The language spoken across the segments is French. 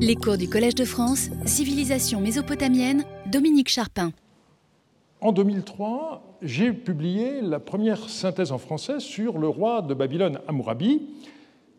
Les cours du Collège de France, Civilisation mésopotamienne, Dominique Charpin. En 2003, j'ai publié la première synthèse en français sur le roi de Babylone, Hammurabi,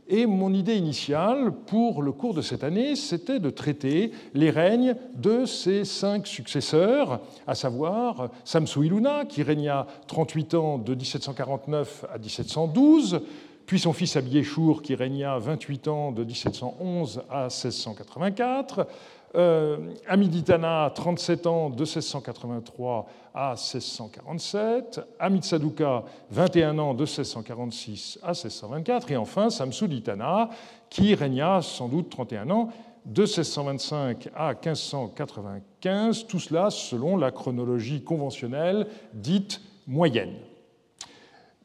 et mon idée initiale pour le cours de cette année, c'était de traiter les règnes de ses cinq successeurs, à savoir Samsu-Iluna, qui régna 38 ans de 1749 à 1712, puis son fils Abiéchour, qui régna 28 ans de 1711 à 1684, euh, Amiditana, 37 ans, de 1683 à 1647. Saduka, 21 ans, de 1646 à 1624. Et enfin, Samsuditana, qui régna sans doute 31 ans, de 1625 à 1595. Tout cela selon la chronologie conventionnelle dite moyenne.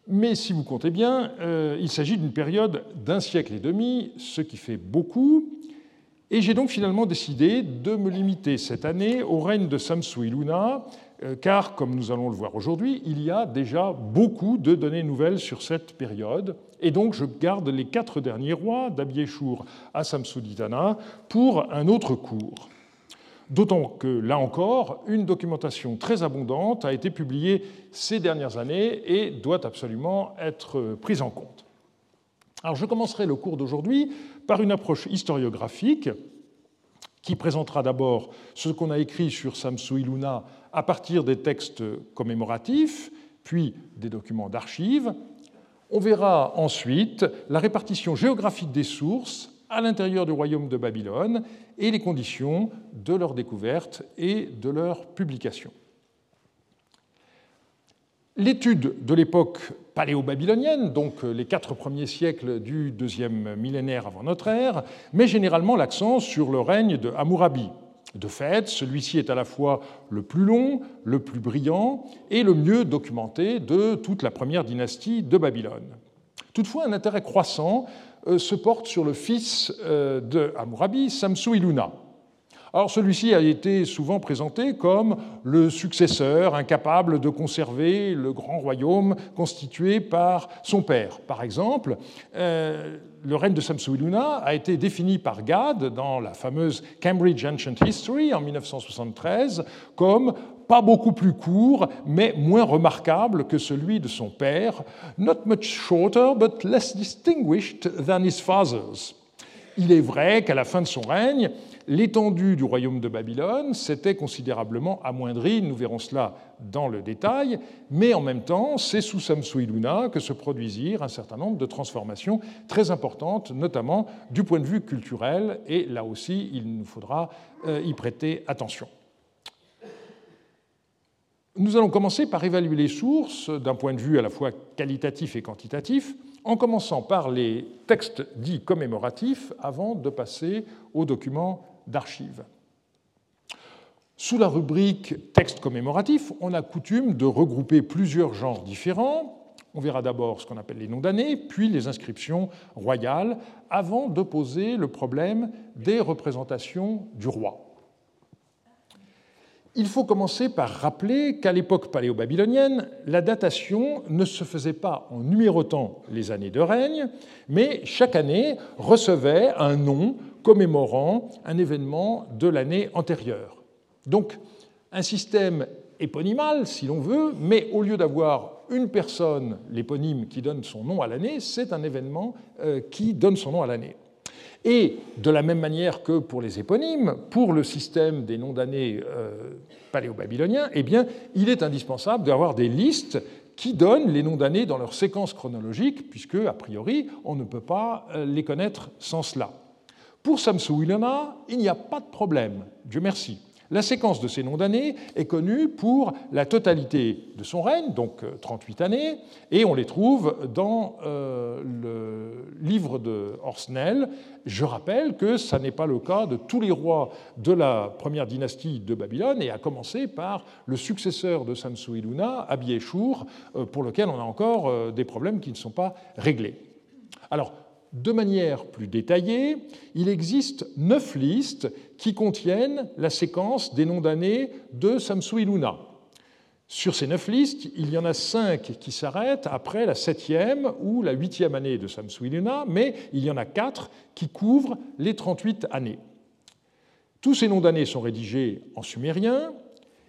Mais si vous comptez bien, euh, il s'agit d'une période d'un siècle et demi, ce qui fait beaucoup, et j'ai donc finalement décidé de me limiter cette année au règne de Samsu Iluna, euh, car, comme nous allons le voir aujourd'hui, il y a déjà beaucoup de données nouvelles sur cette période. Et donc je garde les quatre derniers rois, d'Abieshur à Samsuditana, pour un autre cours. D'autant que, là encore, une documentation très abondante a été publiée ces dernières années et doit absolument être prise en compte. Alors je commencerai le cours d'aujourd'hui par une approche historiographique qui présentera d'abord ce qu'on a écrit sur Samsu Iluna à partir des textes commémoratifs, puis des documents d'archives. On verra ensuite la répartition géographique des sources à l'intérieur du royaume de Babylone et les conditions de leur découverte et de leur publication. L'étude de l'époque paléo-babylonienne, donc les quatre premiers siècles du deuxième millénaire avant notre ère, met généralement l'accent sur le règne de Hammurabi. De fait, celui-ci est à la fois le plus long, le plus brillant et le mieux documenté de toute la première dynastie de Babylone. Toutefois, un intérêt croissant se porte sur le fils euh, de Hammurabi, Samsu-Iluna. Alors celui-ci a été souvent présenté comme le successeur incapable de conserver le grand royaume constitué par son père. Par exemple, euh, le règne de Samsu-Iluna a été défini par Gad dans la fameuse Cambridge Ancient History en 1973 comme pas beaucoup plus court, mais moins remarquable que celui de son père, not much shorter, but less distinguished than his father's. Il est vrai qu'à la fin de son règne, l'étendue du royaume de Babylone s'était considérablement amoindrie, nous verrons cela dans le détail, mais en même temps, c'est sous Samsu-Iluna que se produisirent un certain nombre de transformations très importantes, notamment du point de vue culturel, et là aussi, il nous faudra euh, y prêter attention. Nous allons commencer par évaluer les sources d'un point de vue à la fois qualitatif et quantitatif, en commençant par les textes dits commémoratifs avant de passer aux documents d'archives. Sous la rubrique texte commémoratif, on a coutume de regrouper plusieurs genres différents. On verra d'abord ce qu'on appelle les noms d'années, puis les inscriptions royales, avant de poser le problème des représentations du roi. Il faut commencer par rappeler qu'à l'époque paléo-babylonienne, la datation ne se faisait pas en numérotant les années de règne, mais chaque année recevait un nom commémorant un événement de l'année antérieure. Donc, un système éponymal, si l'on veut, mais au lieu d'avoir une personne, l'éponyme, qui donne son nom à l'année, c'est un événement euh, qui donne son nom à l'année. Et de la même manière que pour les éponymes, pour le système des noms d'années euh, paléo-babyloniens, eh il est indispensable d'avoir des listes qui donnent les noms d'années dans leur séquence chronologique, puisque, a priori, on ne peut pas euh, les connaître sans cela. Pour Samsu Ilona, il n'y a pas de problème, Dieu merci. La séquence de ces noms d'années est connue pour la totalité de son règne, donc 38 euh, années, et on les trouve dans euh, le livre de Horsnell. Je rappelle que ça n'est pas le cas de tous les rois de la première dynastie de Babylone, et à commencer par le successeur de Samsu-Iluna, Abieshur, euh, pour lequel on a encore des problèmes qui ne sont pas réglés. De manière plus détaillée, il existe neuf listes qui contiennent la séquence des noms d'années de Samsu Iluna. Sur ces neuf listes, il y en a cinq qui s'arrêtent après la septième ou la huitième année de Samsu Iluna, mais il y en a quatre qui couvrent les 38 années. Tous ces noms d'années sont rédigés en sumérien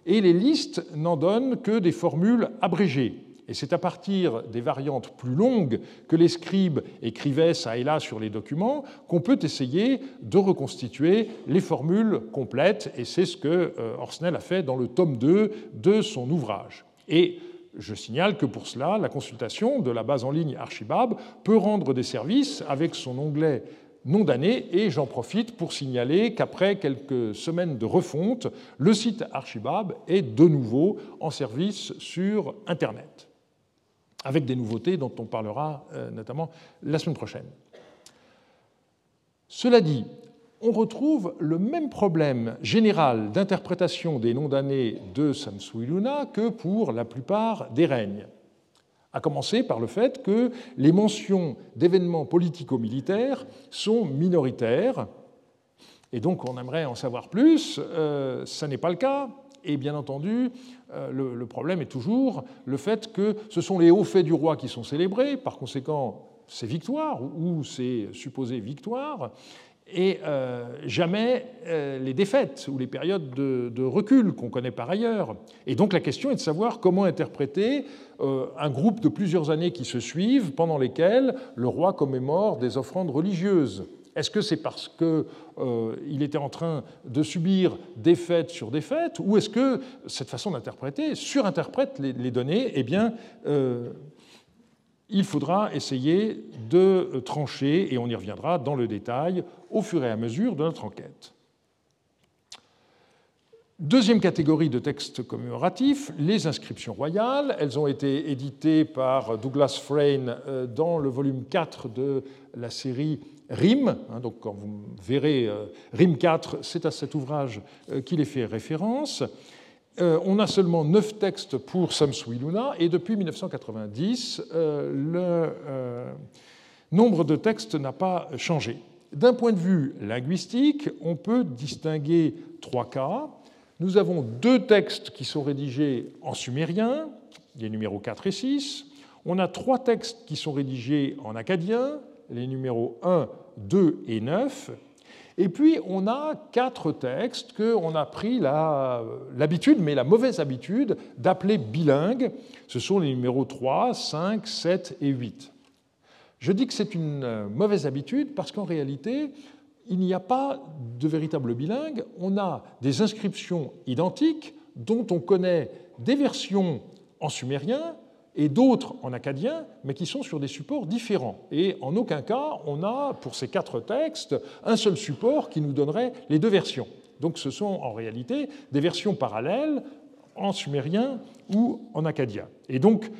et les listes n'en donnent que des formules abrégées. Et c'est à partir des variantes plus longues que les scribes écrivaient ça et là sur les documents qu'on peut essayer de reconstituer les formules complètes. Et c'est ce que euh, Orsnell a fait dans le tome 2 de son ouvrage. Et je signale que pour cela, la consultation de la base en ligne Archibab peut rendre des services avec son onglet nom d'année et j'en profite pour signaler qu'après quelques semaines de refonte, le site Archibab est de nouveau en service sur Internet, avec des nouveautés dont on parlera euh, notamment la semaine prochaine. Cela dit, on retrouve le même problème général d'interprétation des noms d'année de Samsuiluna que pour la plupart des règnes. À commencer par le fait que les mentions d'événements politico-militaires sont minoritaires, et donc on aimerait en savoir plus. Euh, ça n'est pas le cas, et bien entendu, euh, le, problème est toujours le fait que ce sont les hauts faits du roi qui sont célébrés, par conséquent, ces victoires ou ces supposées victoires, et euh, jamais euh, les défaites ou les périodes de, recul qu'on connaît par ailleurs. Et donc la question est de savoir comment interpréter un groupe de plusieurs années qui se suivent, pendant lesquelles le roi commémore des offrandes religieuses. Est-ce que c'est parce qu'il était en train de subir défaite sur défaite, ou est-ce que cette façon d'interpréter surinterprète les, données Eh bien, il faudra essayer de trancher, et on y reviendra dans le détail au fur et à mesure de notre enquête. Deuxième catégorie de textes commémoratifs, les inscriptions royales. Elles ont été éditées par Douglas Frayne euh, dans le volume 4 de la série RIM. Hein, donc, quand vous verrez euh, RIM 4, c'est à cet ouvrage euh, qu'il est fait référence. On a seulement neuf textes pour Samsuiluna et depuis 1990, le nombre de textes n'a pas changé. D'un point de vue linguistique, on peut distinguer trois cas. Nous avons deux textes qui sont rédigés en sumérien, les numéros 4 et 6. On a trois textes qui sont rédigés en acadien, les numéros 1, 2 et 9. Et puis, on a quatre textes qu'on a pris l'habitude, mais la mauvaise habitude, d'appeler bilingues. Ce sont les numéros 3, 5, 7 et 8. Je dis que c'est une euh, mauvaise habitude parce qu'en réalité, il n'y a pas de véritable bilingue. On a des inscriptions identiques dont on connaît des versions en sumérien et d'autres en acadien, mais qui sont sur des supports différents. Et en aucun cas, on a, pour ces quatre textes, un seul support qui nous donnerait les deux versions. Donc ce sont en réalité des versions parallèles en sumérien ou en acadien. Et donc,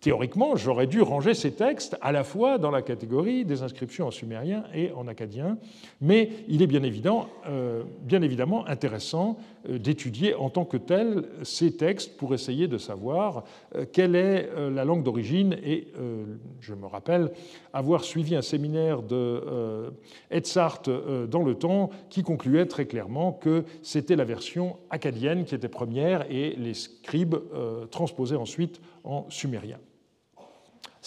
théoriquement, j'aurais dû ranger ces textes à la fois dans la catégorie des inscriptions en sumérien et en acadien, mais il est bien, évident, euh, bien évidemment intéressant d'étudier en tant que tel ces textes pour essayer de savoir euh, quelle est la langue d'origine. Et je me rappelle avoir suivi un séminaire de Edzard dans le temps qui concluait très clairement que c'était la version acadienne qui était première et les scribes transposaient ensuite en sumérien.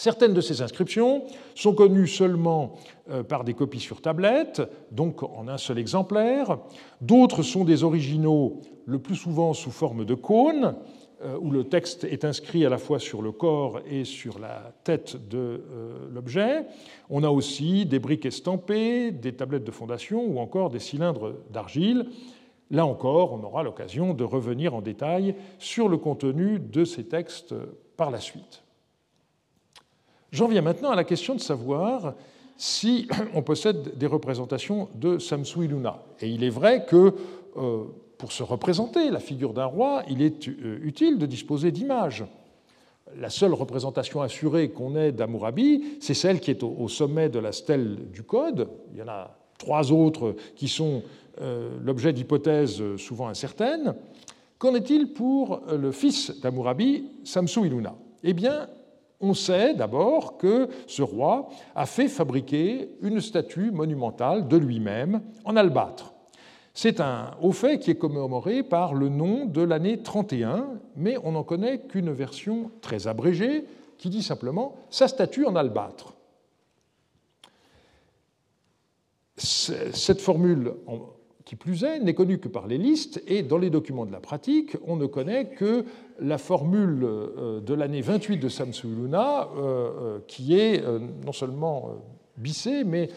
Certaines de ces inscriptions sont connues seulement euh, par des copies sur tablette, donc en un seul exemplaire. D'autres sont des originaux, le plus souvent sous forme de cône, euh, où le texte est inscrit à la fois sur le corps et sur la tête de euh, l'objet. On a aussi des briques estampées, des tablettes de fondation ou encore des cylindres d'argile. Là encore, on aura l'occasion de revenir en détail sur le contenu de ces textes par la suite. J'en viens maintenant à la question de savoir si on possède des représentations de Samsui Luna. Et il est vrai que euh, pour se représenter la figure d'un roi, il est euh, utile de disposer d'images. La seule représentation assurée qu'on ait d'Amurabi, c'est celle qui est au sommet de la stèle du Code. Il y en a trois autres qui sont euh, l'objet d'hypothèses souvent incertaines. Qu'en est-il pour le fils d'Amurabi, Samsu Iluna Eh on sait d'abord que ce roi a fait fabriquer une statue monumentale de lui-même en albâtre. C'est un haut fait qui est commémoré par le nom de l'année 31, mais on n'en connaît qu'une version très abrégée qui dit simplement sa statue en albâtre. Cette formule plus est, n'est connu que par les listes, et dans les documents de la pratique, on ne connaît que la formule euh, de l'année 28 de Samsu-Luna, euh, qui est non seulement bissée, mais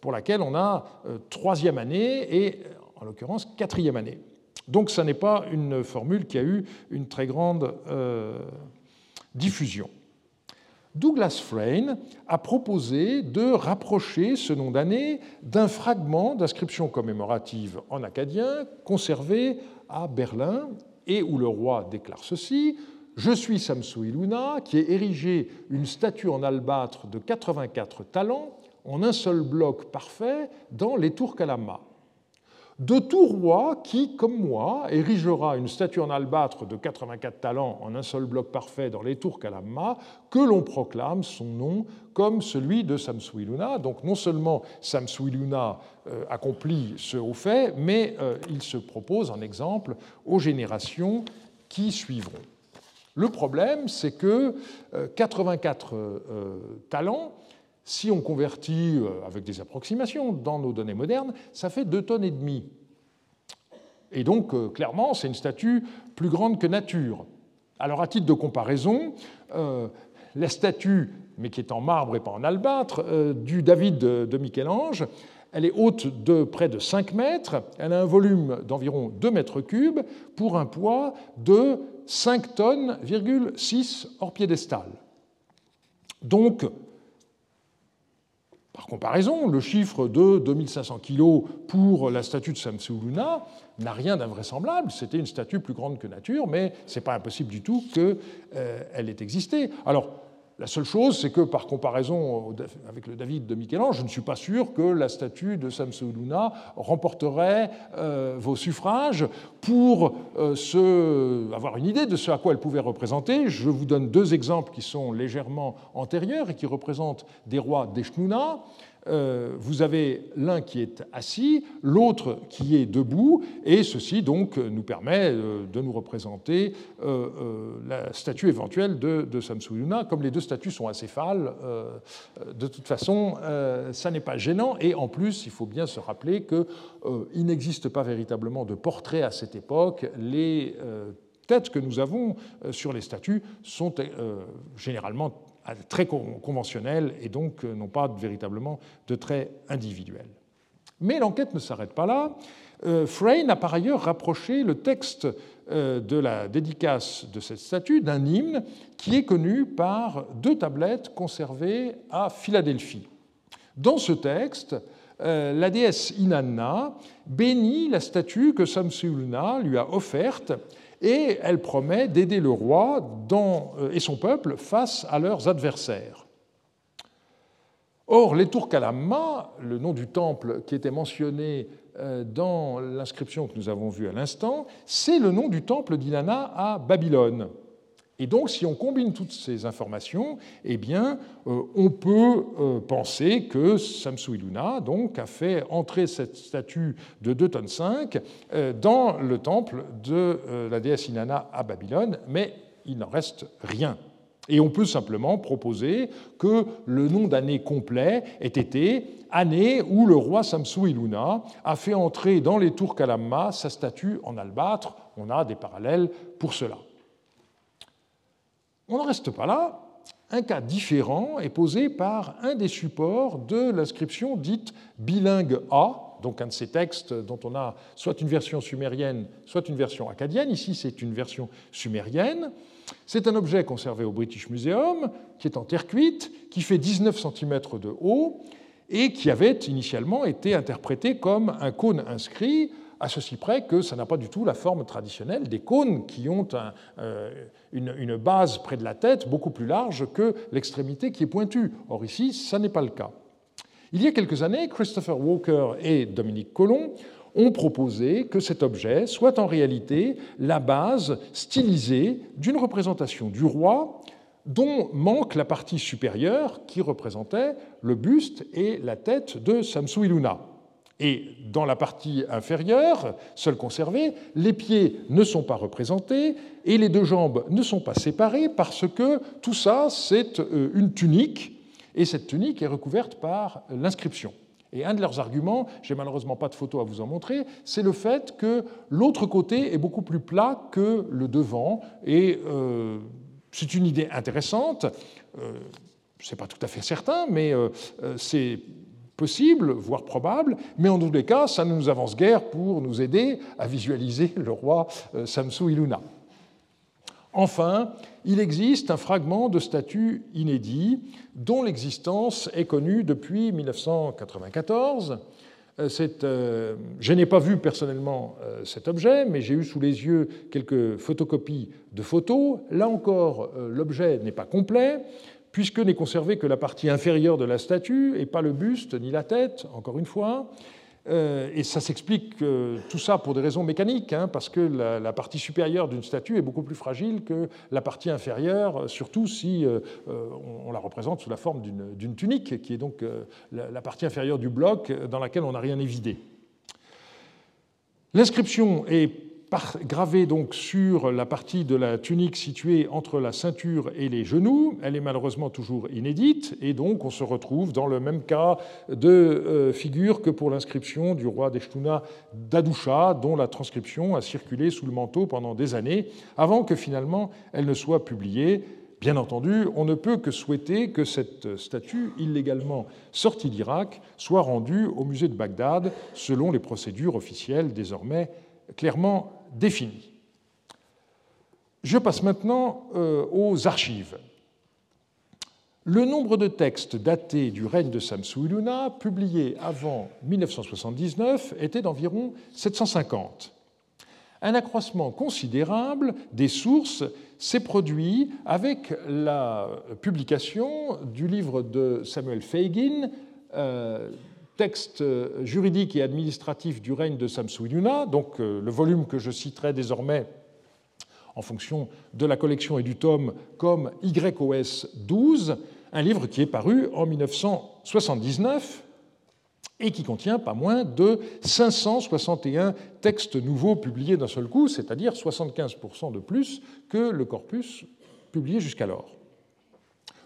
pour laquelle on a troisième année et, en l'occurrence, quatrième année. Donc, ce n'est pas une formule qui a eu une très grande diffusion. Douglas Frayne a proposé de rapprocher ce nom d'année d'un fragment d'inscription commémorative en acadien conservé à Berlin et où le roi déclare ceci Je suis Samsu Iluna, qui ai érigé une statue en albâtre de 84 talents en un seul bloc parfait dans les tours Kalama de tout roi qui, comme moi, érigera une statue en albâtre de 84 talents en un seul bloc parfait dans les tours Kalama, que l'on proclame son nom comme celui de Samsuiluna. Donc non seulement Samsuiluna euh, accomplit ce haut fait, mais euh, il se propose en exemple aux générations qui suivront. Le problème, c'est que 84 euh, talents, si on convertit euh, avec des approximations dans nos données modernes, ça fait 2 tonnes et demie. Et donc, euh, clairement, c'est une statue plus grande que nature. Alors, à titre de comparaison, euh, la statue, mais qui est en marbre et pas en albâtre, du David de Michel-Ange, elle est haute de près de 5 mètres, elle a un volume d'environ 2 mètres cubes pour un poids de 5 tonnes, 6 hors piédestal. Donc, par comparaison, le chiffre de 2500 kg pour la statue de Samsu-Luna n'a rien d'invraisemblable. C'était une statue plus grande que nature, mais ce n'est pas impossible du tout qu'elle euh, ait existé. La seule chose, c'est que par comparaison avec le David de Michel-Ange, je ne suis pas sûr que la statue de Samsu-Luna remporterait euh, vos suffrages. Pour euh, avoir une idée de ce à quoi elle pouvait représenter, je vous donne deux exemples qui sont légèrement antérieurs et qui représentent des rois d'Eshnuna. Euh, vous avez l'un qui est assis, l'autre qui est debout, et ceci donc nous permet euh, de nous représenter euh, la statue éventuelle de, Samsuyuna. Comme les deux statues sont acéphales, de toute façon, ça n'est pas gênant, et en plus, il faut bien se rappeler qu'il n'existe pas véritablement de portrait à cette époque. Les têtes que nous avons sur les statues sont généralement très conventionnels et donc euh, n'ont pas véritablement de traits individuels. Mais l'enquête ne s'arrête pas là. Euh, Frayne a par ailleurs rapproché le texte euh, de la dédicace de cette statue d'un hymne qui est connu par deux tablettes conservées à Philadelphie. Dans ce texte, la déesse Inanna bénit la statue que Samsulna lui a offerte et elle promet d'aider le roi euh, et son peuple face à leurs adversaires. Or, les tours Kalamma, le nom du temple qui était mentionné euh, dans l'inscription que nous avons vue à l'instant, c'est le nom du temple d'Inanna à Babylone. Et donc, si on combine toutes ces informations, eh euh, on peut euh, penser que Samsu Iluna a fait entrer cette statue de 2 tonnes 5 euh, dans le temple de la déesse Inanna à Babylone, mais il n'en reste rien. Et on peut simplement proposer que le nom d'année complet ait été année où le roi Samsu Iluna a fait entrer dans les tours Kalamma sa statue en albâtre. On a des parallèles pour cela. On n'en reste pas là. Un cas différent est posé par un des supports de l'inscription dite bilingue A, donc un de ces textes dont on a soit une version sumérienne, soit une version acadienne. Ici, c'est une version sumérienne. C'est un objet conservé au British Museum, qui est en terre cuite, qui fait 19 cm de haut et qui avait initialement été interprété comme un cône inscrit à ceci près que ça n'a pas du tout la forme traditionnelle des cônes qui ont euh, une, base près de la tête beaucoup plus large que l'extrémité qui est pointue. Or ici, ça n'est pas le cas. Il y a quelques années, Christopher Walker et Dominique Collomb ont proposé que cet objet soit en réalité la base stylisée d'une représentation du roi dont manque la partie supérieure qui représentait le buste et la tête de Samsu Iluna. Et dans la partie inférieure, seule conservée, les pieds ne sont pas représentés et les deux jambes ne sont pas séparées parce que tout ça, c'est euh, une tunique et cette tunique est recouverte par l'inscription. Et un de leurs arguments, j'ai malheureusement pas de photo à vous en montrer, c'est le fait que l'autre côté est beaucoup plus plat que le devant. Et euh, c'est une idée intéressante. Euh, ce n'est pas tout à fait certain, mais euh, c'est possible, voire probable, mais en tous les cas, ça ne nous avance guère pour nous aider à visualiser le roi Samsu Iluna. Enfin, il existe un fragment de statut inédit dont l'existence est connue depuis 1994. Euh, euh, je n'ai pas vu personnellement euh, cet objet, mais j'ai eu sous les yeux quelques photocopies de photos. Là encore, l'objet n'est pas complet, puisque n'est conservée que la partie inférieure de la statue, et pas le buste ni la tête, encore une fois. Euh, et ça s'explique euh, tout ça pour des raisons mécaniques, hein, parce que la, partie supérieure d'une statue est beaucoup plus fragile que la partie inférieure, surtout si euh, on, la représente sous la forme d'une tunique, qui est donc la, partie inférieure du bloc dans laquelle on n'a rien évidé. L'inscription est gravée donc sur la partie de la tunique située entre la ceinture et les genoux. Elle est malheureusement toujours inédite et donc on se retrouve dans le même cas de euh, figure que pour l'inscription du roi d'Eshtuna d'Adoucha, dont la transcription a circulé sous le manteau pendant des années avant que finalement elle ne soit publiée. Bien entendu, on ne peut que souhaiter que cette statue, illégalement sortie d'Irak, soit rendue au musée de Bagdad selon les procédures officielles désormais clairement définie. Je passe maintenant euh, aux archives. Le nombre de textes datés du règne de Samsu-Iluna, publiés avant 1979, était d'environ 750. Un accroissement considérable des sources s'est produit avec la publication du livre de Samuel Feigin, euh, texte juridique et administratif du règne de Samsu-Iluna, donc euh, le volume que je citerai désormais en fonction de la collection et du tome comme YOS 12, un livre qui est paru en 1979 et qui contient pas moins de 561 textes nouveaux publiés d'un seul coup, c'est-à-dire 75% de plus que le corpus publié jusqu'alors.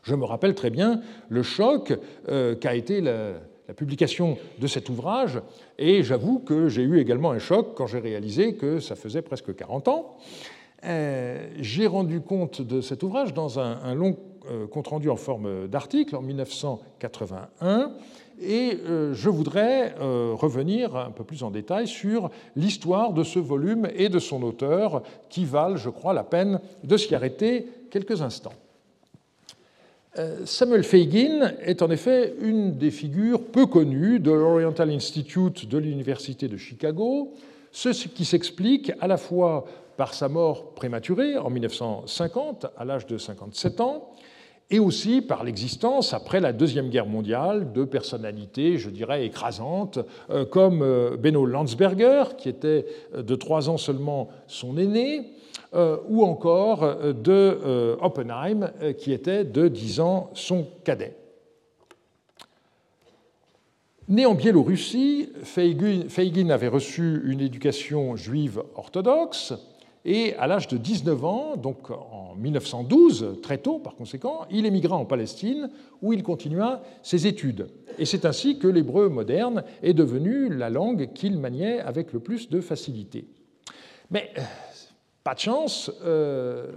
Je me rappelle très bien le choc euh, qu'a été la, la publication de cet ouvrage, et j'avoue que j'ai eu également un choc quand j'ai réalisé que ça faisait presque 40 ans. Euh, j'ai rendu compte de cet ouvrage dans un, long euh, compte-rendu en forme d'article en 1981, et euh, je voudrais revenir un peu plus en détail sur l'histoire de ce volume et de son auteur, qui valent, je crois, la peine de s'y arrêter quelques instants. Euh, Samuel Feigin est en effet une des figures peu connues de l'Oriental Institute de l'Université de Chicago, ce qui s'explique à la fois par sa mort prématurée en 1950, à l'âge de 57 ans, et aussi par l'existence, après la Deuxième Guerre mondiale, de personnalités, je dirais, écrasantes, euh, comme euh, Benno Landsberger, qui était de trois ans seulement son aîné, ou encore euh, de euh, Oppenheim, qui était de 10 ans son cadet. Né en Biélorussie, Feigin avait reçu une éducation juive orthodoxe et à l'âge de 19 ans, donc en 1912, très tôt par conséquent, il émigra en Palestine où il continua ses études. Et c'est ainsi que l'hébreu moderne est devenu la langue qu'il maniait avec le plus de facilité. Mais pas de chance, euh,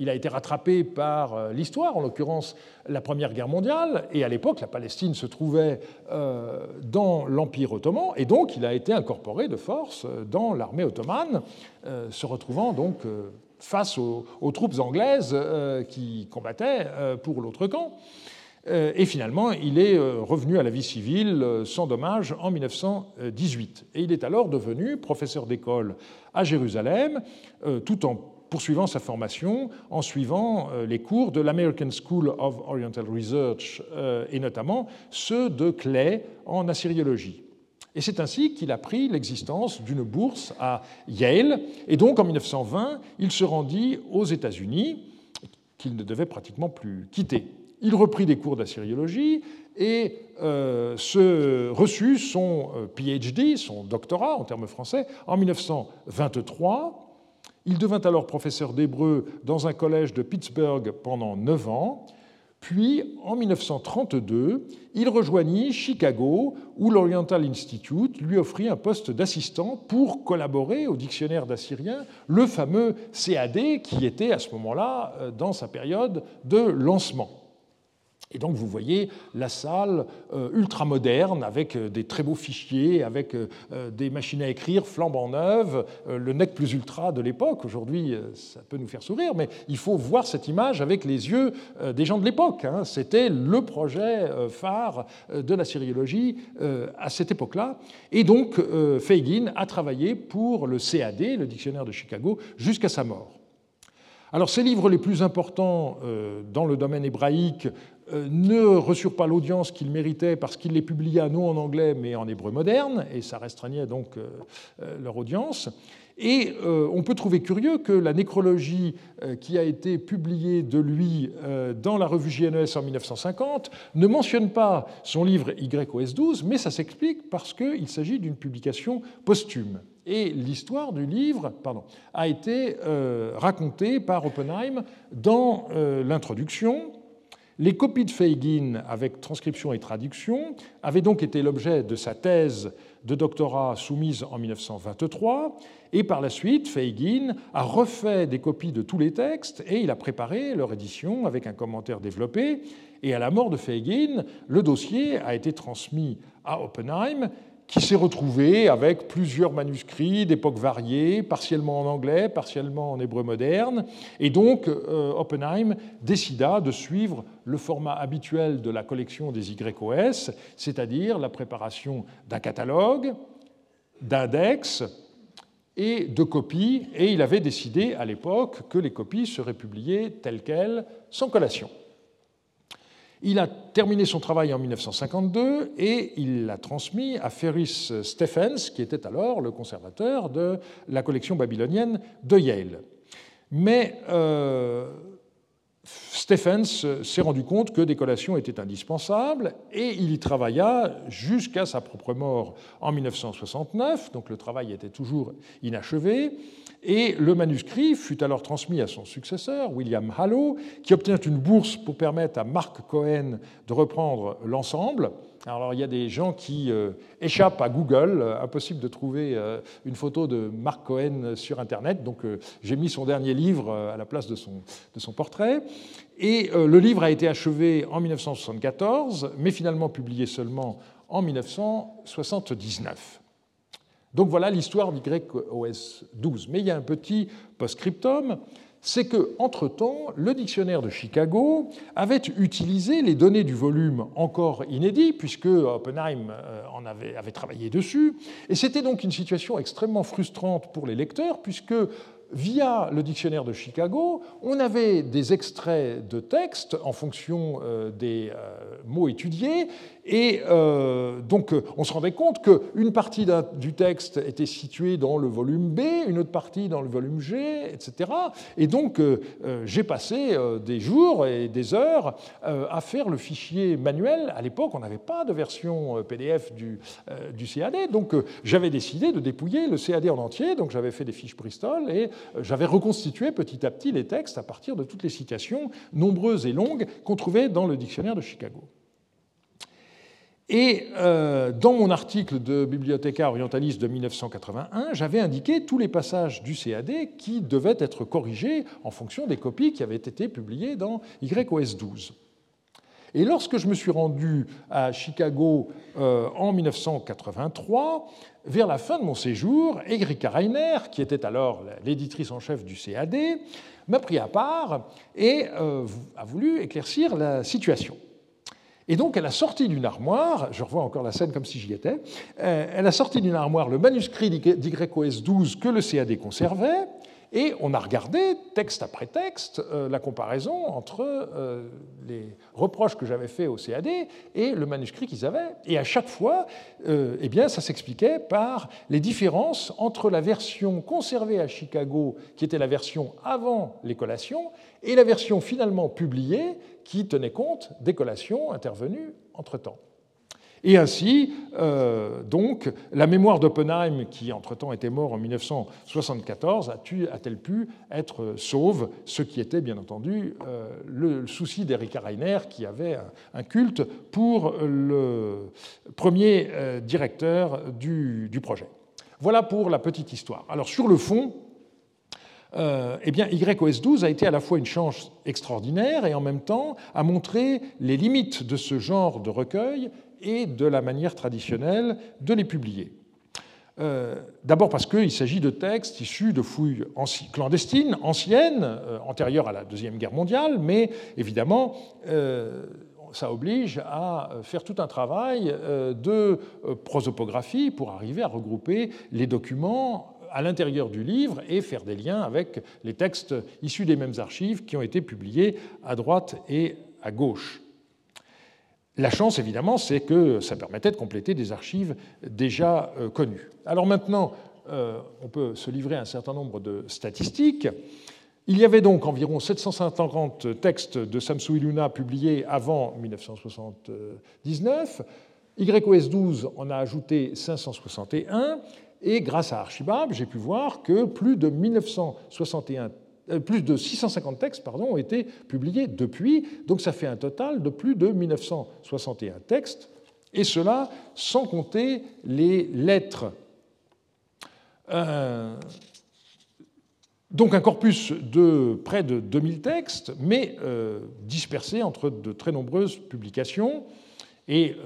il a été rattrapé par euh, l'histoire, en l'occurrence la Première Guerre mondiale, et à l'époque la Palestine se trouvait euh, dans l'Empire ottoman, et donc il a été incorporé de force dans l'armée ottomane, se retrouvant donc face aux, troupes anglaises qui combattaient pour l'autre camp. Et finalement, il est revenu à la vie civile sans dommage en 1918. Et il est alors devenu professeur d'école à Jérusalem, euh, tout en poursuivant sa formation en suivant euh, les cours de l'American School of Oriental Research euh, et notamment ceux de Clay en assyriologie. Et c'est ainsi qu'il a pris l'existence d'une bourse à Yale. Et donc en 1920, il se rendit aux États-Unis, qu'il ne devait pratiquement plus quitter. Il reprit des cours d'assyriologie et euh, se reçut son euh, PhD, son doctorat en termes français, en 1923. Il devint alors professeur d'hébreu dans un collège de Pittsburgh pendant neuf ans. Puis, en 1932, il rejoignit Chicago, où l'Oriental Institute lui offrit un poste d'assistant pour collaborer au dictionnaire d'assyrien, le fameux CAD qui était à ce moment-là euh, dans sa période de lancement. Et donc vous voyez la salle euh, ultra moderne avec euh, des très beaux fichiers, avec euh, des machines à écrire flambant neuves, le nec plus ultra de l'époque. Aujourd'hui, ça peut nous faire sourire, mais il faut voir cette image avec les yeux des gens de l'époque. Hein. C'était le projet phare de la sériologie à cette époque-là. Et donc Fagin a travaillé pour le CAD, le dictionnaire de Chicago, jusqu'à sa mort. Alors, ses livres les plus importants dans le domaine hébraïque euh, ne reçurent pas l'audience qu'ils méritaient parce qu'ils les publiaient non en anglais mais en hébreu moderne, et ça restreignait donc euh, euh, leur audience. Et on peut trouver curieux que la nécrologie qui a été publiée de lui dans la revue JNES en 1950 ne mentionne pas son livre YOS 12, mais ça s'explique parce qu'il s'agit d'une publication posthume. Et l'histoire du livre pardon, a été racontée par Oppenheim dans l'introduction les copies de Feigin avec transcription et traduction avaient donc été l'objet de sa thèse de doctorat soumise en 1923, et par la suite, Feigin a refait des copies de tous les textes et il a préparé leur édition avec un commentaire développé. Et à la mort de Feigin, le dossier a été transmis à Oppenheim qui s'est retrouvé avec plusieurs manuscrits d'époques variées, partiellement en anglais, partiellement en hébreu moderne. Et donc, euh, Oppenheim décida de suivre le format habituel de la collection des YOS, c'est-à-dire la préparation d'un catalogue, d'index et de copies. Et il avait décidé à l'époque que les copies seraient publiées telles quelles, sans collation. Il a terminé son travail en 1952 et il l'a transmis à Ferris Stephens, qui était alors le conservateur de la collection babylonienne de Yale. Mais euh, Stephens s'est rendu compte que des collations étaient indispensables et il y travailla jusqu'à sa propre mort en 1969, donc le travail était toujours inachevé. Et le manuscrit fut alors transmis à son successeur, William Hallow, qui obtint une bourse pour permettre à Mark Cohen de reprendre l'ensemble. Alors il y a des gens qui euh, échappent à Google, euh, impossible de trouver euh, une photo de Mark Cohen sur Internet, donc j'ai mis son dernier livre à la place de son, de son portrait. Et le livre a été achevé en 1974, mais finalement publié seulement en 1979. Donc voilà l'histoire d'YOS 12. Mais il y a un petit post-scriptum, c'est qu'entre-temps, le dictionnaire de Chicago avait utilisé les données du volume encore inédit, puisque Oppenheim euh, en avait travaillé dessus, et c'était donc une situation extrêmement frustrante pour les lecteurs, puisque via le dictionnaire de Chicago, on avait des extraits de textes en fonction euh, des euh, mots étudiés, et euh, donc on se rendait compte qu'une partie du texte était située dans le volume B, une autre partie dans le volume G, etc. Et donc j'ai passé des jours et des heures à faire le fichier manuel. À l'époque, on n'avait pas de version PDF du, du CAD, donc j'avais décidé de dépouiller le CAD en entier, donc j'avais fait des fiches Bristol et j'avais reconstitué petit à petit les textes à partir de toutes les citations, nombreuses et longues, qu'on trouvait dans le dictionnaire de Chicago. Et euh, dans mon article de Bibliothéca orientaliste de 1981, j'avais indiqué tous les passages du CAD qui devaient être corrigés en fonction des copies qui avaient été publiées dans YOS 12. Et lorsque je me suis rendu à Chicago euh, en 1983, vers la fin de mon séjour, Erika Reiner, qui était alors l'éditrice en chef du CAD, m'a pris à part et euh, a voulu éclaircir la situation. Et donc, elle a sorti d'une armoire, je revois encore la scène comme si j'y étais, euh, elle a sorti d'une armoire le manuscrit d'YOS 12 que le CAD conservait, et on a regardé, texte après texte, euh, la comparaison entre euh, les reproches que j'avais faits au CAD et le manuscrit qu'ils avaient. Et à chaque fois, euh, eh bien, ça s'expliquait par les différences entre la version conservée à Chicago, qui était la version avant les collations, et la version finalement publiée, qui tenait compte des collations intervenues entre-temps. Et ainsi, euh, donc, la mémoire d'Oppenheim, qui entre-temps était mort en 1974, a-t-elle pu être sauve, ce qui était bien entendu euh, le souci d'Erika Reiner, qui avait un culte pour le premier euh, directeur du, projet. Voilà pour la petite histoire. Alors sur le fond, eh bien, YOS 12 a été à la fois une chance extraordinaire et en même temps a montré les limites de ce genre de recueil et de la manière traditionnelle de les publier. Euh, d'abord parce qu'il s'agit de textes issus de fouilles clandestines, anciennes, euh, antérieures à la Deuxième Guerre mondiale, mais évidemment, euh, ça oblige à faire tout un travail de prosopographie pour arriver à regrouper les documents à l'intérieur du livre et faire des liens avec les textes issus des mêmes archives qui ont été publiés à droite et à gauche. La chance, évidemment, c'est que ça permettait de compléter des archives déjà euh, connues. Alors maintenant, euh, on peut se livrer à un certain nombre de statistiques. Il y avait donc environ 750 textes de Samsui Luna publiés avant 1979. YOS 12 en a ajouté 561. Et grâce à Archibab, j'ai pu voir que plus de 1961 euh, plus de 650 textes ont été publiés depuis, donc ça fait un total de plus de 1961 textes, et cela sans compter les lettres. Euh, donc un corpus de près de 2000 textes, mais euh, dispersés entre de très nombreuses publications, et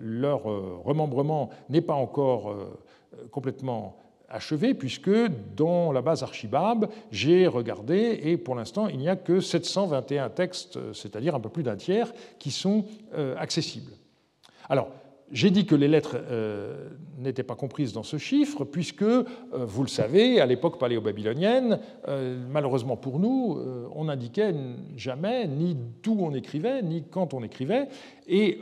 leur remembrement n'est pas encore complètement achevé, puisque dans la base Archibab, j'ai regardé, et pour l'instant, il n'y a que 721 textes, c'est-à-dire un peu plus d'un tiers, qui sont euh, accessibles. Alors, j'ai dit que les lettres euh, n'étaient pas comprises dans ce chiffre, puisque, euh, vous le savez, à l'époque paléo-babylonienne, euh, malheureusement pour nous, on n'indiquait jamais ni d'où on écrivait, ni quand on écrivait, et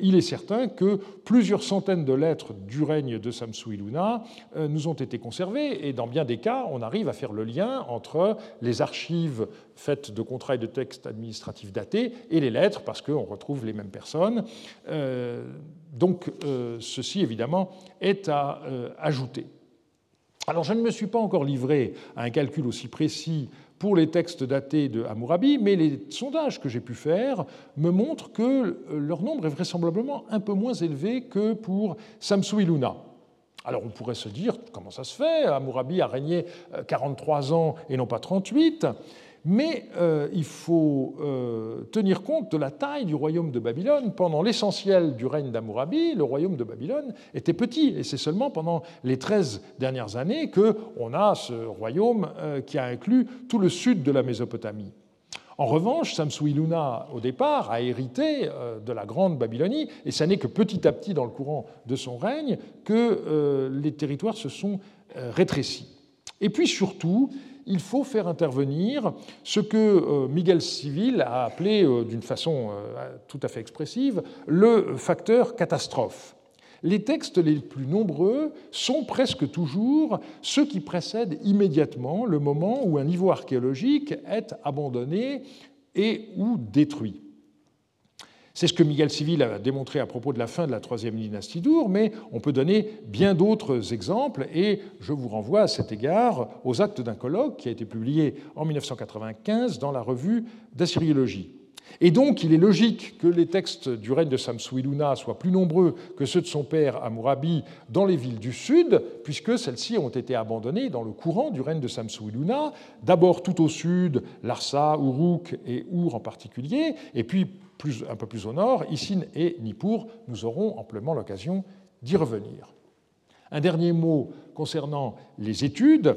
il est certain que plusieurs centaines de lettres du règne de Samsu-Iluna nous ont été conservées, et dans bien des cas, on arrive à faire le lien entre les archives faites de contrats et de textes administratifs datés et les lettres, parce qu'on retrouve les mêmes personnes. Donc euh, ceci, évidemment, est à euh, ajouter. Alors je ne me suis pas encore livré à un calcul aussi précis pour les textes datés de Hammurabi, mais les sondages que j'ai pu faire me montrent que euh, leur nombre est vraisemblablement un peu moins élevé que pour Samsu Luna. Alors on pourrait se dire, comment ça se fait? Hammurabi a régné 43 ans et non pas 38. Mais euh, il faut euh, tenir compte de la taille du royaume de Babylone. Pendant l'essentiel du règne d'Amourabi, le royaume de Babylone était petit, et c'est seulement pendant les 13 dernières années qu'on a ce royaume euh, qui a inclus tout le sud de la Mésopotamie. En revanche, Samsu-Iluna, au départ, a hérité de la grande Babylonie, et ce n'est que petit à petit, dans le courant de son règne, que les territoires se sont rétrécis. Et puis surtout, il faut faire intervenir ce que euh, Miguel Civil a appelé euh, d'une façon euh, tout à fait expressive le facteur catastrophe. Les textes les plus nombreux sont presque toujours ceux qui précèdent immédiatement le moment où un niveau archéologique est abandonné et ou détruit. C'est ce que Miguel Civil a démontré à propos de la fin de la troisième dynastie d'Our, mais on peut donner bien d'autres exemples, et je vous renvoie à cet égard aux actes d'un colloque qui a été publié en 1995 dans la revue d'Assyriologie. Et donc, il est logique que les textes du règne de Samsu-Iluna soient plus nombreux que ceux de son père Amurabi dans les villes du sud, puisque celles-ci ont été abandonnées dans le courant du règne de Samsu-Iluna, d'abord tout au sud, Larsa, Uruk et Our en particulier, et puis un peu plus au nord, Isin et Nippur. Nous aurons amplement l'occasion d'y revenir. Un dernier mot concernant les études.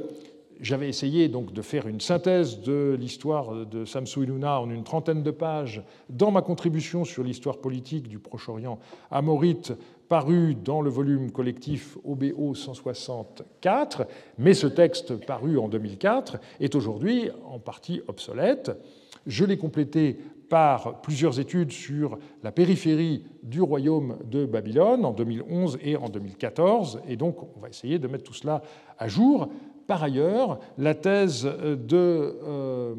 J'avais essayé donc de faire une synthèse de l'histoire de Samsu Iluna en une trentaine de pages dans ma contribution sur l'histoire politique du Proche-Orient amorite paru dans le volume collectif OBO 164, mais ce texte paru en 2004 est aujourd'hui en partie obsolète. Je l'ai complété par plusieurs études sur la périphérie du royaume de Babylone en 2011 et en 2014, et donc on va essayer de mettre tout cela à jour. Par ailleurs, la thèse de euh,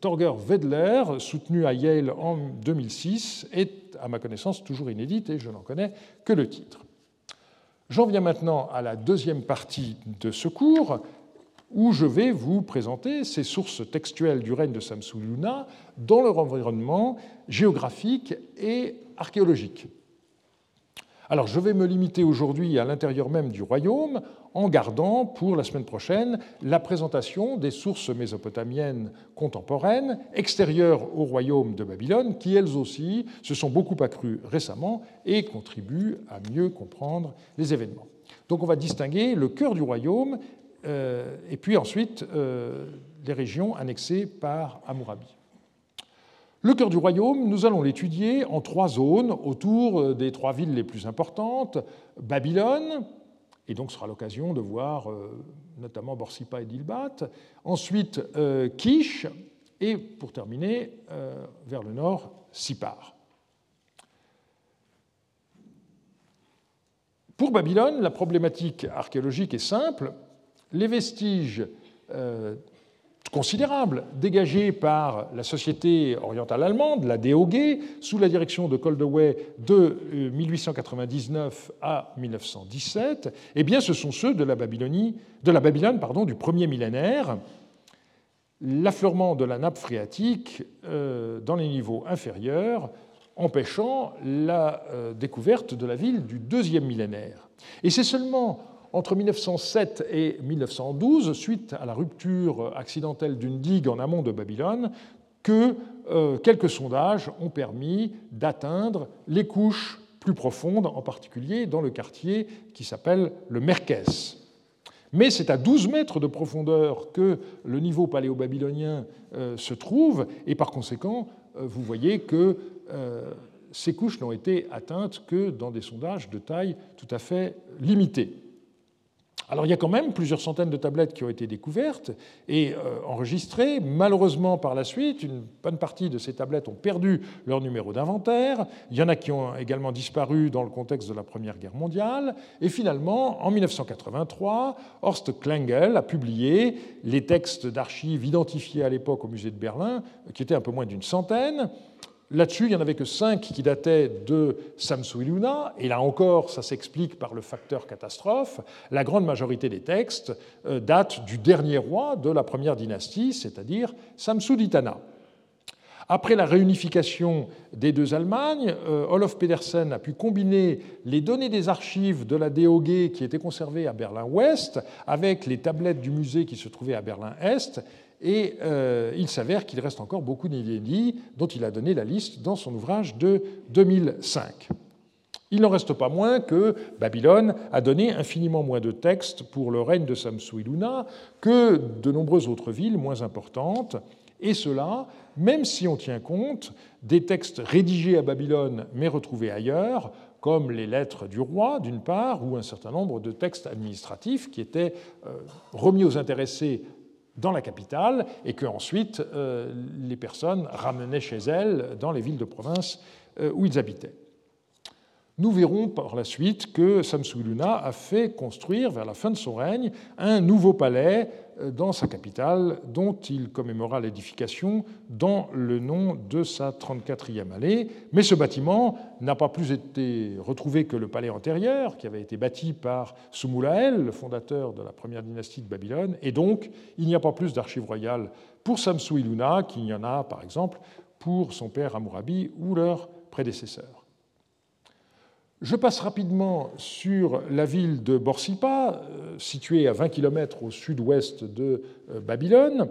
Torger Wedler, soutenue à Yale en 2006, est à ma connaissance toujours inédite et je n'en connais que le titre. J'en viens maintenant à la deuxième partie de ce cours, où je vais vous présenter ces sources textuelles du règne de Samsu-Luna dans leur environnement géographique et archéologique. Alors je vais me limiter aujourd'hui à l'intérieur même du royaume en gardant pour la semaine prochaine la présentation des sources mésopotamiennes contemporaines extérieures au royaume de Babylone qui elles aussi se sont beaucoup accrues récemment et contribuent à mieux comprendre les événements. Donc on va distinguer le cœur du royaume euh, et puis ensuite euh, les régions annexées par Hammurabi. Le cœur du royaume, nous allons l'étudier en trois zones autour euh, des trois villes les plus importantes, Babylone, et donc sera l'occasion de voir notamment Borsippa et Dilbat, ensuite Kish, et pour terminer, vers le nord, Sipar. Pour Babylone, la problématique archéologique est simple les vestiges euh, considérables dégagés par la société orientale allemande, la DOG, sous la direction de Coldaway de 1899 euh, à 1917, eh bien, ce sont ceux de la, Babylone du premier millénaire. L'affleurement de la nappe phréatique euh, dans les niveaux inférieurs empêchant la découverte de la ville du deuxième millénaire. Et c'est seulement entre 1907 et 1912, suite à la rupture accidentelle d'une digue en amont de Babylone, que euh, quelques sondages ont permis d'atteindre les couches plus profondes, en particulier dans le quartier qui s'appelle le Merkès. Mais c'est à 12 mètres de profondeur que le niveau paléo-babylonien euh, se trouve, et par conséquent, euh, vous voyez que ces couches n'ont été atteintes que dans des sondages de taille tout à fait limitée. Alors il y a quand même plusieurs centaines de tablettes qui ont été découvertes et euh, enregistrées. Malheureusement, par la suite, une bonne partie de ces tablettes ont perdu leur numéro d'inventaire. Il y en a qui ont également disparu dans le contexte de la Première Guerre mondiale. Et finalement, en 1983, Horst Klengel a publié les textes d'archives identifiés à l'époque au musée de Berlin, qui étaient un peu moins d'une centaine. Là-dessus, il n'y en avait que cinq qui dataient de Samsu-Iluna, et là encore, ça s'explique par le facteur catastrophe. La grande majorité des textes euh, datent du dernier roi de la première dynastie, c'est-à-dire Samsu-Ditana. Après la réunification des deux Allemagnes, euh, Olof Pedersen a pu combiner les données des archives de la DOG qui étaient conservées à Berlin-Ouest avec les tablettes du musée qui se trouvaient à Berlin-Est et euh, il s'avère qu'il reste encore beaucoup d'inédits dont il a donné la liste dans son ouvrage de 2005. Il n'en reste pas moins que Babylone a donné infiniment moins de textes pour le règne de Samsu-Iluna que de nombreuses autres villes moins importantes, et cela même si on tient compte des textes rédigés à Babylone mais retrouvés ailleurs, comme les lettres du roi, d'une part, ou un certain nombre de textes administratifs qui étaient euh, remis aux intéressés dans la capitale et que ensuite euh, les personnes ramenaient chez elles dans les villes de province euh, où ils habitaient. Nous verrons par la suite que Samsu-Luna a fait construire, vers la fin de son règne, un nouveau palais dans sa capitale, dont il commémora l'édification dans le nom de sa 34e allée. Mais ce bâtiment n'a pas plus été retrouvé que le palais antérieur, qui avait été bâti par Sumulael, le fondateur de la première dynastie de Babylone, et donc il n'y a pas plus d'archives royales pour Samsu-Iluna qu'il y en a, par exemple, pour son père Hammurabi ou leurs prédécesseurs. Je passe rapidement sur la ville de Borsippa, euh, située à 20 km au sud-ouest de euh, Babylone,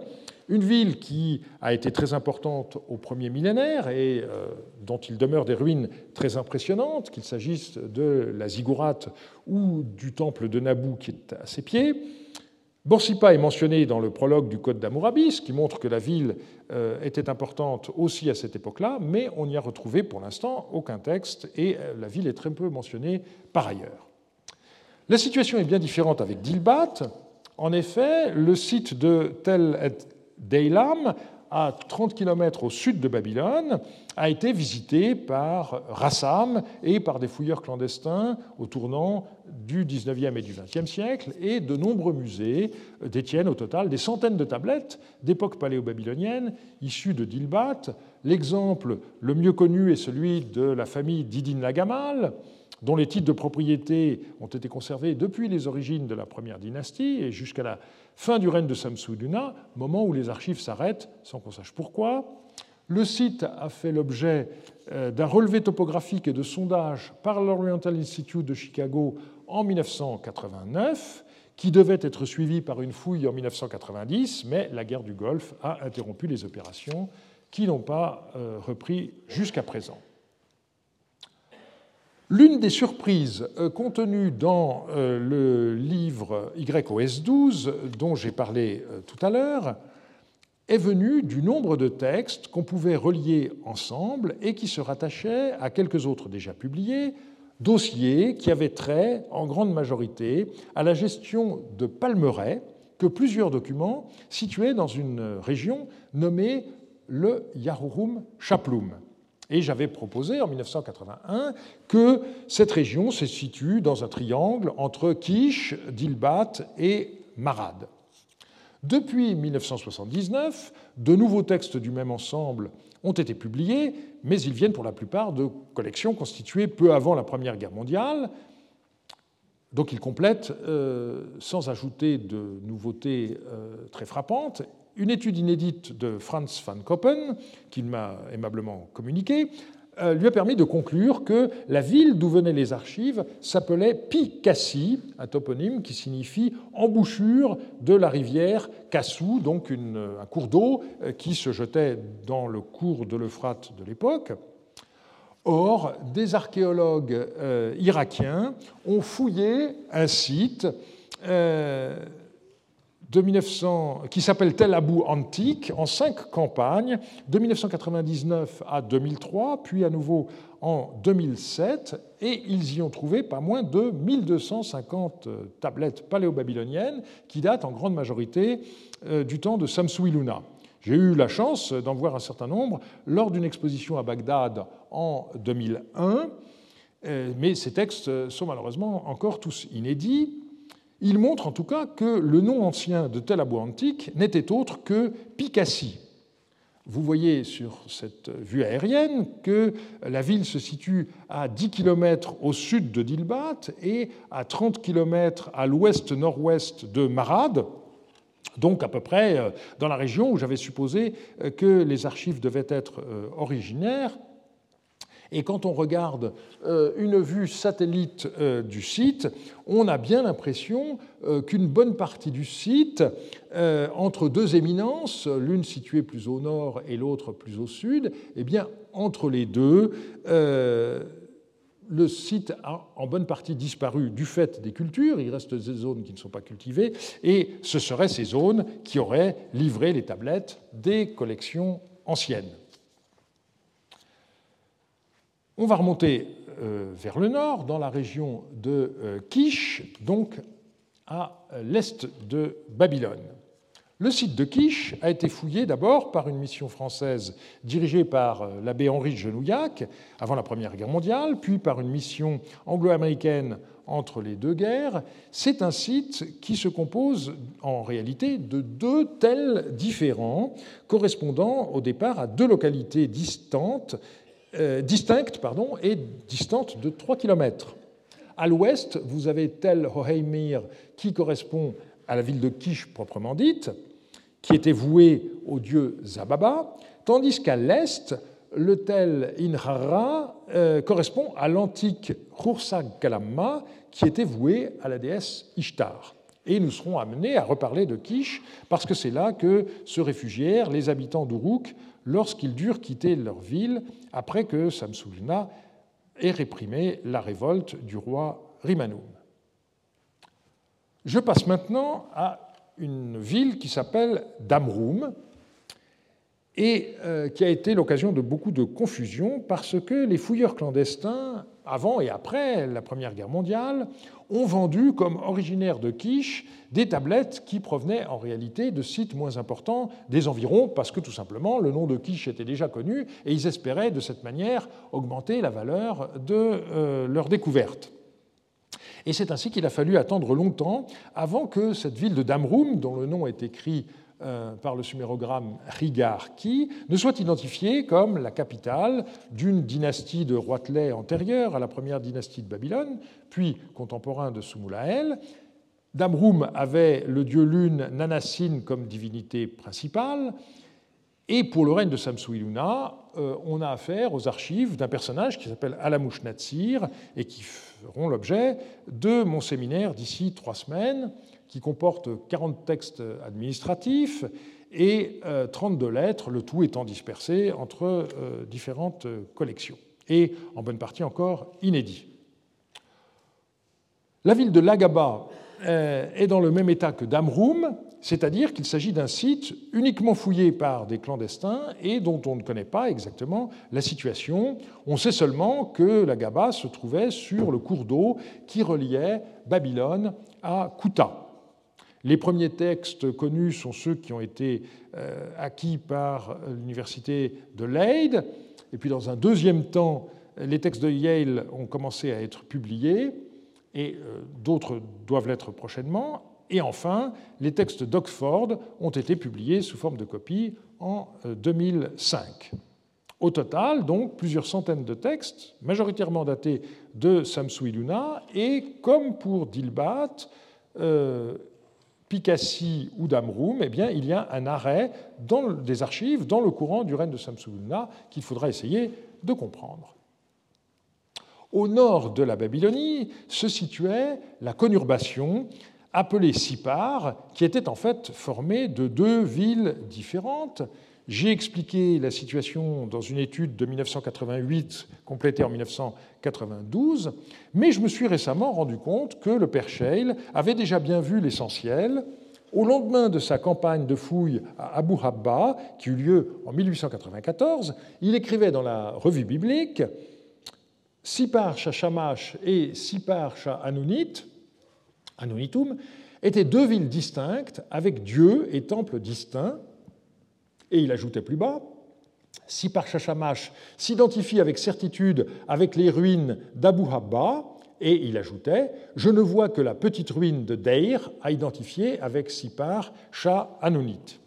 une ville qui a été très importante au premier millénaire et euh, dont il demeure des ruines très impressionnantes, qu'il s'agisse de la ziggourate ou du temple de Nabu qui est à ses pieds. Borsippa est mentionné dans le prologue du Code d'Amourabis, qui montre que la ville euh, était importante aussi à cette époque-là, mais on n'y a retrouvé pour l'instant aucun texte et euh, la ville est très peu mentionnée par ailleurs. La situation est bien différente avec Dilbat. En effet, le site de Tel et Deilam à 30 km au sud de Babylone, a été visité par Rassam et par des fouilleurs clandestins au tournant du 19e et du 20e siècle, et de nombreux musées détiennent au total des centaines de tablettes d'époque paléo-babylonienne issues de Dilbat, L'exemple le mieux connu est celui de la famille d'Idin Lagamal, dont les titres de propriété ont été conservés depuis les origines de la première dynastie et jusqu'à la fin du règne de Samsuduna, moment où les archives s'arrêtent sans qu'on sache pourquoi. Le site a fait l'objet euh, d'un relevé topographique et de sondage par l'Oriental Institute de Chicago en 1989, qui devait être suivi par une fouille en 1990, mais la guerre du Golfe a interrompu les opérations qui n'ont pas euh, repris jusqu'à présent. L'une des surprises euh, contenues dans euh, le livre YOS 12, dont j'ai parlé euh, tout à l'heure, est venue du nombre de textes qu'on pouvait relier ensemble et qui se rattachaient à quelques autres déjà publiés, dossiers qui avaient trait, en grande majorité, à la gestion de palmeraies que plusieurs documents situaient dans une région nommée le Yahurum Chaplum. Et j'avais proposé en 1981 que cette région se situe dans un triangle entre Kish, Dilbat et Marad. Depuis 1979, de nouveaux textes du même ensemble ont été publiés, mais ils viennent pour la plupart de collections constituées peu avant la Première Guerre mondiale. Donc ils complètent, euh, sans ajouter de nouveautés euh, très frappantes, une étude inédite de Franz van Koppen, qu'il m'a aimablement communiqué, euh, lui a permis de conclure que la ville d'où venaient les archives s'appelait Picassi, un toponyme qui signifie embouchure de la rivière Kassou, donc un cours d'eau euh, qui se jetait dans le cours de l'Euphrate de l'époque. Or, des archéologues euh, irakiens ont fouillé un site de 1900, qui s'appelle Tel Abou Antique, en cinq campagnes, de 1999 à 2003, puis à nouveau en 2007, et ils y ont trouvé pas moins de 1250 tablettes paléo-babyloniennes qui datent en grande majorité euh, du temps de Samsu-Iluna. J'ai eu la chance d'en voir un certain nombre lors d'une exposition à Bagdad en 2001, euh, mais ces textes sont malheureusement encore tous inédits. Il montre en tout cas que le nom ancien de Tel Abou antique n'était autre que Picassi. Vous voyez sur cette vue aérienne que la ville se situe à 10 km au sud de Dilbat et à 30 km à l'ouest-nord-ouest de Marad, donc à peu près euh, dans la région où j'avais supposé euh, que les archives devaient être euh, originaires. Et quand on regarde euh, une vue satellite euh, du site, on a bien l'impression euh, qu'une bonne partie du site, entre deux éminences, l'une située plus au nord et l'autre plus au sud, eh bien, entre les deux, le site a en bonne partie disparu du fait des cultures, il reste des zones qui ne sont pas cultivées, et ce seraient ces zones qui auraient livré les tablettes des collections anciennes. On va remonter euh, vers le nord, dans la région de euh, Kish, donc à l'est de Babylone. Le site de Kish a été fouillé d'abord par une mission française dirigée par euh, l'abbé Henri de Genouillac avant la Première Guerre mondiale, puis par une mission anglo-américaine entre les deux guerres. C'est un site qui se compose en réalité de deux tels différents, correspondant au départ à deux localités distantes euh, distincte pardon, et distante de 3 km. À l'ouest, vous avez Tel Hoheimir qui correspond à la ville de Kish proprement dite, qui était vouée au dieu Zababa, tandis qu'à l'est, le Tel Inhara euh, correspond à l'antique Khursag Kalamma, qui était voué à la déesse Ishtar. Et nous serons amenés à reparler de Kish, parce que c'est là que se réfugièrent les habitants d'Uruk lorsqu'ils durent quitter leur ville après que Samsulna ait réprimé la révolte du roi Rimanoum. Je passe maintenant à une ville qui s'appelle Damroum et euh, qui a été l'occasion de beaucoup de confusion parce que les fouilleurs clandestins, avant et après la Première Guerre mondiale, ont vendu comme originaires de Quiche des tablettes qui provenaient en réalité de sites moins importants des environs, parce que tout simplement le nom de Quiche était déjà connu et ils espéraient de cette manière augmenter la valeur de euh, leur découverte. Et c'est ainsi qu'il a fallu attendre longtemps avant que cette ville de Damroum, dont le nom est écrit euh, par le sumérogramme Rigar qui ne soit identifiée comme la capitale d'une dynastie de roitelets antérieure à la première dynastie de Babylone, puis contemporain de Soumulael. Damroum avait le dieu lune Nanassine comme divinité principale, et pour le règne de Samsu-Iluna, euh, on a affaire aux archives d'un personnage qui s'appelle Alamouch Natsir et qui feront l'objet de mon séminaire d'ici trois semaines, qui comporte 40 textes administratifs et 32 euh, lettres, le tout étant dispersé entre euh, différentes collections, et en bonne partie encore inédit. La ville de Lagaba est dans le même état que Damroum, c'est-à-dire qu'il s'agit d'un site uniquement fouillé par des clandestins et dont on ne connaît pas exactement la situation. On sait seulement que la Gaba se trouvait sur le cours d'eau qui reliait Babylone à Kouta. Les premiers textes connus sont ceux qui ont été euh, acquis par l'université de Leyde, et puis dans un deuxième temps, les textes de Yale ont commencé à être publiés, et euh, d'autres doivent l'être prochainement. Et enfin, les textes d'Oxford ont été publiés sous forme de copie en 2005. Euh, Au total, donc, plusieurs centaines de textes, majoritairement datés de Samsu Iluna, et comme pour Dilbat, euh, Picassi ou Damroum, eh bien, il y a un arrêt dans des archives dans le courant du règne de Samsu Iluna qu'il faudra essayer de comprendre. Au nord de la Babylonie se situait la conurbation appelé Sipar, qui était en fait formé de deux villes différentes. J'ai expliqué la situation dans une étude de 1988 complétée en 1992, mais je me suis récemment rendu compte que le père Scheil avait déjà bien vu l'essentiel. Au lendemain de sa campagne de fouilles à Abu Habba, qui eut lieu en 1894, il écrivait dans la revue biblique Sipar Shamash et Sipar Anunit, Anonitum, étaient deux villes distinctes avec Dieu et temple distincts. Et il ajoutait plus bas Sipar Shamash s'identifie avec certitude avec les ruines d'Abu Habba, et il ajoutait Je ne vois que la petite ruine de Deir à identifier avec Sipar Shah Anunit.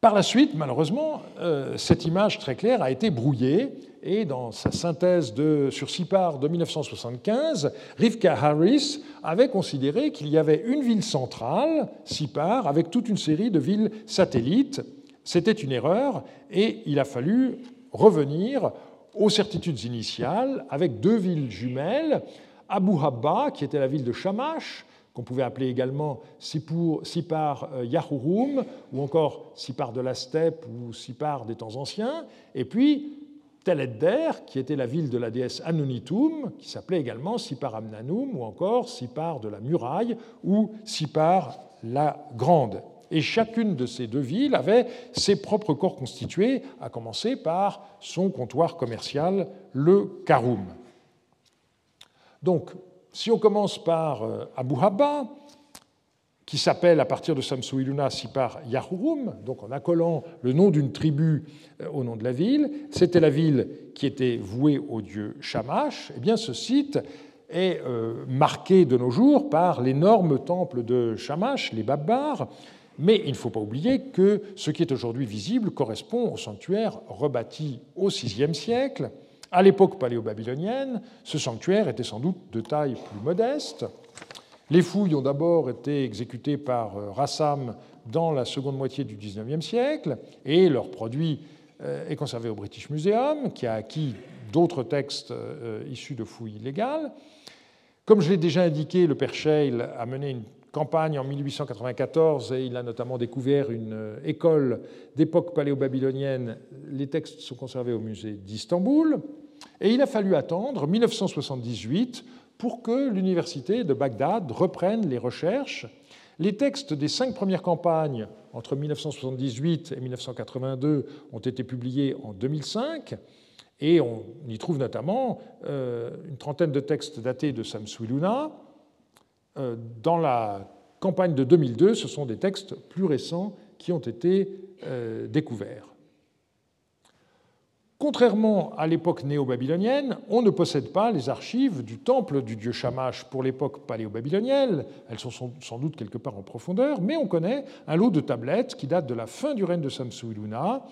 Par la suite, malheureusement, euh, cette image très claire a été brouillée et dans sa synthèse sur Sipar de 1975, Rivka Harris avait considéré qu'il y avait une ville centrale, Sipar, avec toute une série de villes satellites. C'était une erreur et il a fallu revenir aux certitudes initiales avec deux villes jumelles, Abu Habba, qui était la ville de Shamash, qu'on pouvait appeler également Sipar euh, Yahurum, ou encore Sipar de la steppe ou Sipar des temps anciens, et puis Teledder, qui était la ville de la déesse Anunitum, qui s'appelait également Sipar Amnanum, ou encore Sipar de la muraille, ou Sipar la grande. Et chacune de ces deux villes avait ses propres corps constitués, à commencer par son comptoir commercial, le Karoum. Donc, si on commence par euh, Abu Habba, qui s'appelle à partir de Samsu Iluna Sipar Yahurum, donc en accolant le nom d'une tribu euh, au nom de la ville, c'était la ville qui était vouée au dieu Shamash, eh bien ce site est euh, marqué de nos jours par l'énorme temple de Shamash, les Babbars, mais il ne faut pas oublier que ce qui est aujourd'hui visible correspond au sanctuaire rebâti au VIe siècle, à l'époque paléo-babylonienne, ce sanctuaire était sans doute de taille plus modeste. Les fouilles ont d'abord été exécutées par euh, Rassam dans la seconde moitié du XIXe siècle, et leur produit euh, est conservé au British Museum, qui a acquis d'autres textes euh, issus de fouilles illégales. Comme je l'ai déjà indiqué, le père Scheil a mené une campagne en 1894 et il a notamment découvert une école d'époque paléo-babylonienne. Les textes sont conservés au musée d'Istanbul. Et il a fallu attendre 1978 pour que l'université de Bagdad reprenne les recherches. Les textes des cinq premières campagnes entre 1978 et 1982 ont été publiés en 2005 et on y trouve notamment euh, une trentaine de textes datés de Samsuiluna. Euh, dans la campagne de 2002, ce sont des textes plus récents qui ont été euh, découverts. Contrairement à l'époque néo-babylonienne, on ne possède pas les archives du temple du dieu Shamash pour l'époque paléo-babylonienne. Elles sont sans doute quelque part en profondeur, mais on connaît un lot de tablettes qui datent de la fin du règne de Samsu-Iluna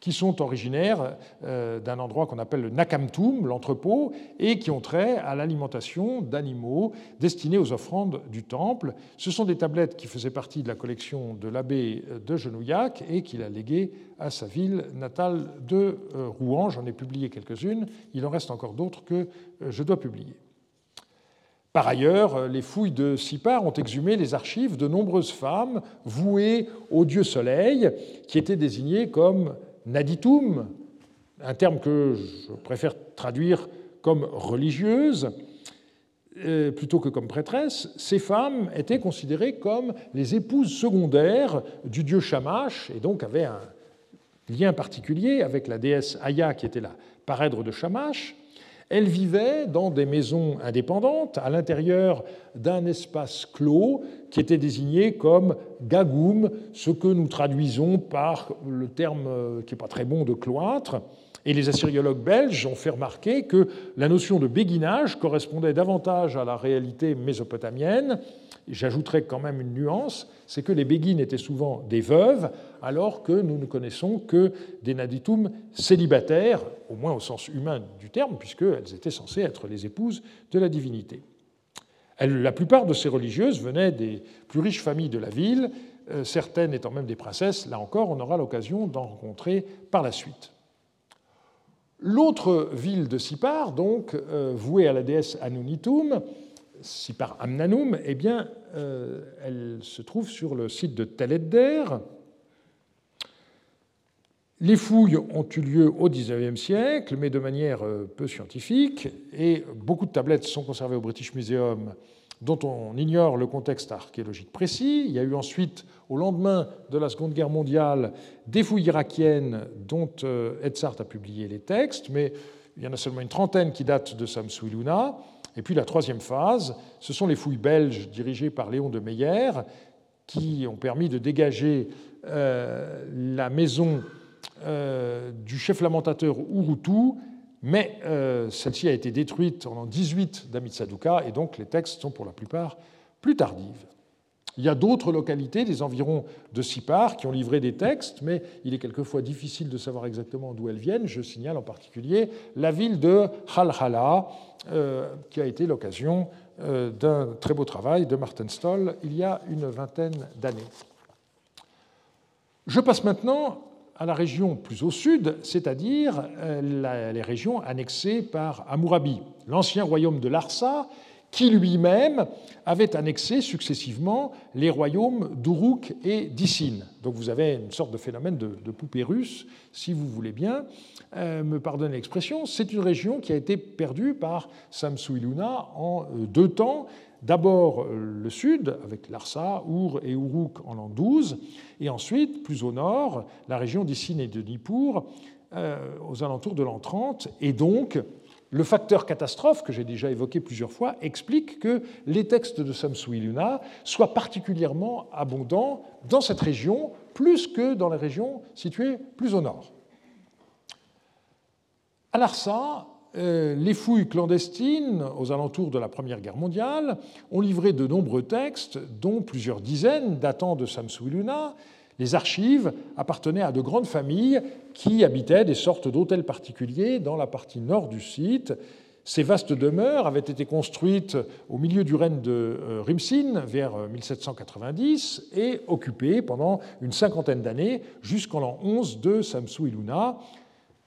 qui sont originaires euh, d'un endroit qu'on appelle le Nakamtum, l'entrepôt, et qui ont trait à l'alimentation d'animaux destinés aux offrandes du temple. Ce sont des tablettes qui faisaient partie de la collection de l'abbé de Genouillac et qu'il a léguées à sa ville natale de euh, Rouen. J'en ai publié quelques-unes, il en reste encore d'autres que euh, je dois publier. Par ailleurs, les fouilles de Sipar ont exhumé les archives de nombreuses femmes vouées au dieu soleil, qui étaient désignées comme naditum, un terme que je préfère traduire comme religieuse euh, plutôt que comme prêtresse, ces femmes étaient considérées comme les épouses secondaires du dieu Shamash et donc avaient un lien particulier avec la déesse Aya qui était la parèdre de Shamash. Elles vivaient dans des maisons indépendantes à l'intérieur d'un espace clos qui était désigné comme gagoum, ce que nous traduisons par le terme euh, qui n'est pas très bon de cloître. Et les assyriologues belges ont fait remarquer que la notion de béguinage correspondait davantage à la réalité mésopotamienne. J'ajouterais quand même une nuance, c'est que les béguines étaient souvent des veuves, alors que nous ne connaissons que des naditum célibataires, au moins au sens humain du terme, puisqu'elles étaient censées être les épouses de la divinité. la plupart de ces religieuses venaient des plus riches familles de la ville, euh, certaines étant même des princesses. Là encore, on aura l'occasion d'en rencontrer par la suite. L'autre ville de Sipar, donc euh, vouée à la déesse Anunitum, Sipar Amnanum, eh euh, elle se trouve sur le site de Tel Edder. Les fouilles ont eu lieu au XIXe siècle, mais de manière euh, peu scientifique, et beaucoup de tablettes sont conservées au British Museum dont on ignore le contexte archéologique précis. Il y a eu ensuite, au lendemain de la Seconde Guerre mondiale, des fouilles irakiennes dont euh, Edzard a publié les textes, mais il y en a seulement une trentaine qui datent de Samsu-Iluna. Et puis la troisième phase, ce sont les fouilles belges dirigées par Léon de Meyer, qui ont permis de dégager euh, la maison euh, du chef lamentateur Urutu mais euh, celle-ci a été détruite en 18 d'Amitsaduka, et donc les textes sont pour la plupart plus tardives. Il y a d'autres localités des environs de Sipar qui ont livré des textes, mais il est quelquefois difficile de savoir exactement d'où elles viennent. Je signale en particulier la ville de Halhala, euh, qui a été l'occasion euh, d'un très beau travail de Martin Stoll il y a une vingtaine d'années. Je passe maintenant à la région plus au sud, c'est-à-dire euh, les régions annexées par Hammurabi, l'ancien royaume de Larsa, qui lui-même avait annexé successivement les royaumes d'Uruk et d'Issin. Donc vous avez une sorte de phénomène de, poupée russe, si vous voulez bien euh, me pardonner l'expression. C'est une région qui a été perdue par Samsu-Iluna en euh, deux temps, D'abord euh, le sud, avec Larsa, Our et Uruk en l'an 12, et ensuite, plus au nord, la région d'Issine et de Nippur, euh, aux alentours de l'an 30. Et donc, le facteur catastrophe, que j'ai déjà évoqué plusieurs fois, explique que les textes de Samsu-Iluna soient particulièrement abondants dans cette région, plus que dans les régions situées plus au nord. À Larsa, les fouilles clandestines aux alentours de la Première Guerre mondiale ont livré de nombreux textes, dont plusieurs dizaines datant de Samsu-Iluna. Les archives appartenaient à de grandes familles qui habitaient des sortes d'hôtels particuliers dans la partie nord du site. Ces vastes demeures avaient été construites au milieu du règne de euh, Rimsin vers 1790 euh, et occupées pendant une cinquantaine d'années jusqu'en l'an 11 de Samsu-Iluna.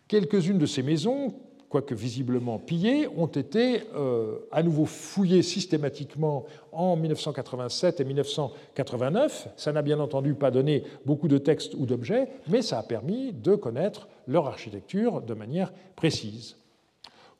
Quelques-unes de ces maisons, quoique visiblement pillés, ont été euh, à nouveau fouillés systématiquement en 1987 et 1989. Ça n'a bien entendu pas donné beaucoup de textes ou d'objets, mais ça a permis de connaître leur architecture de manière précise.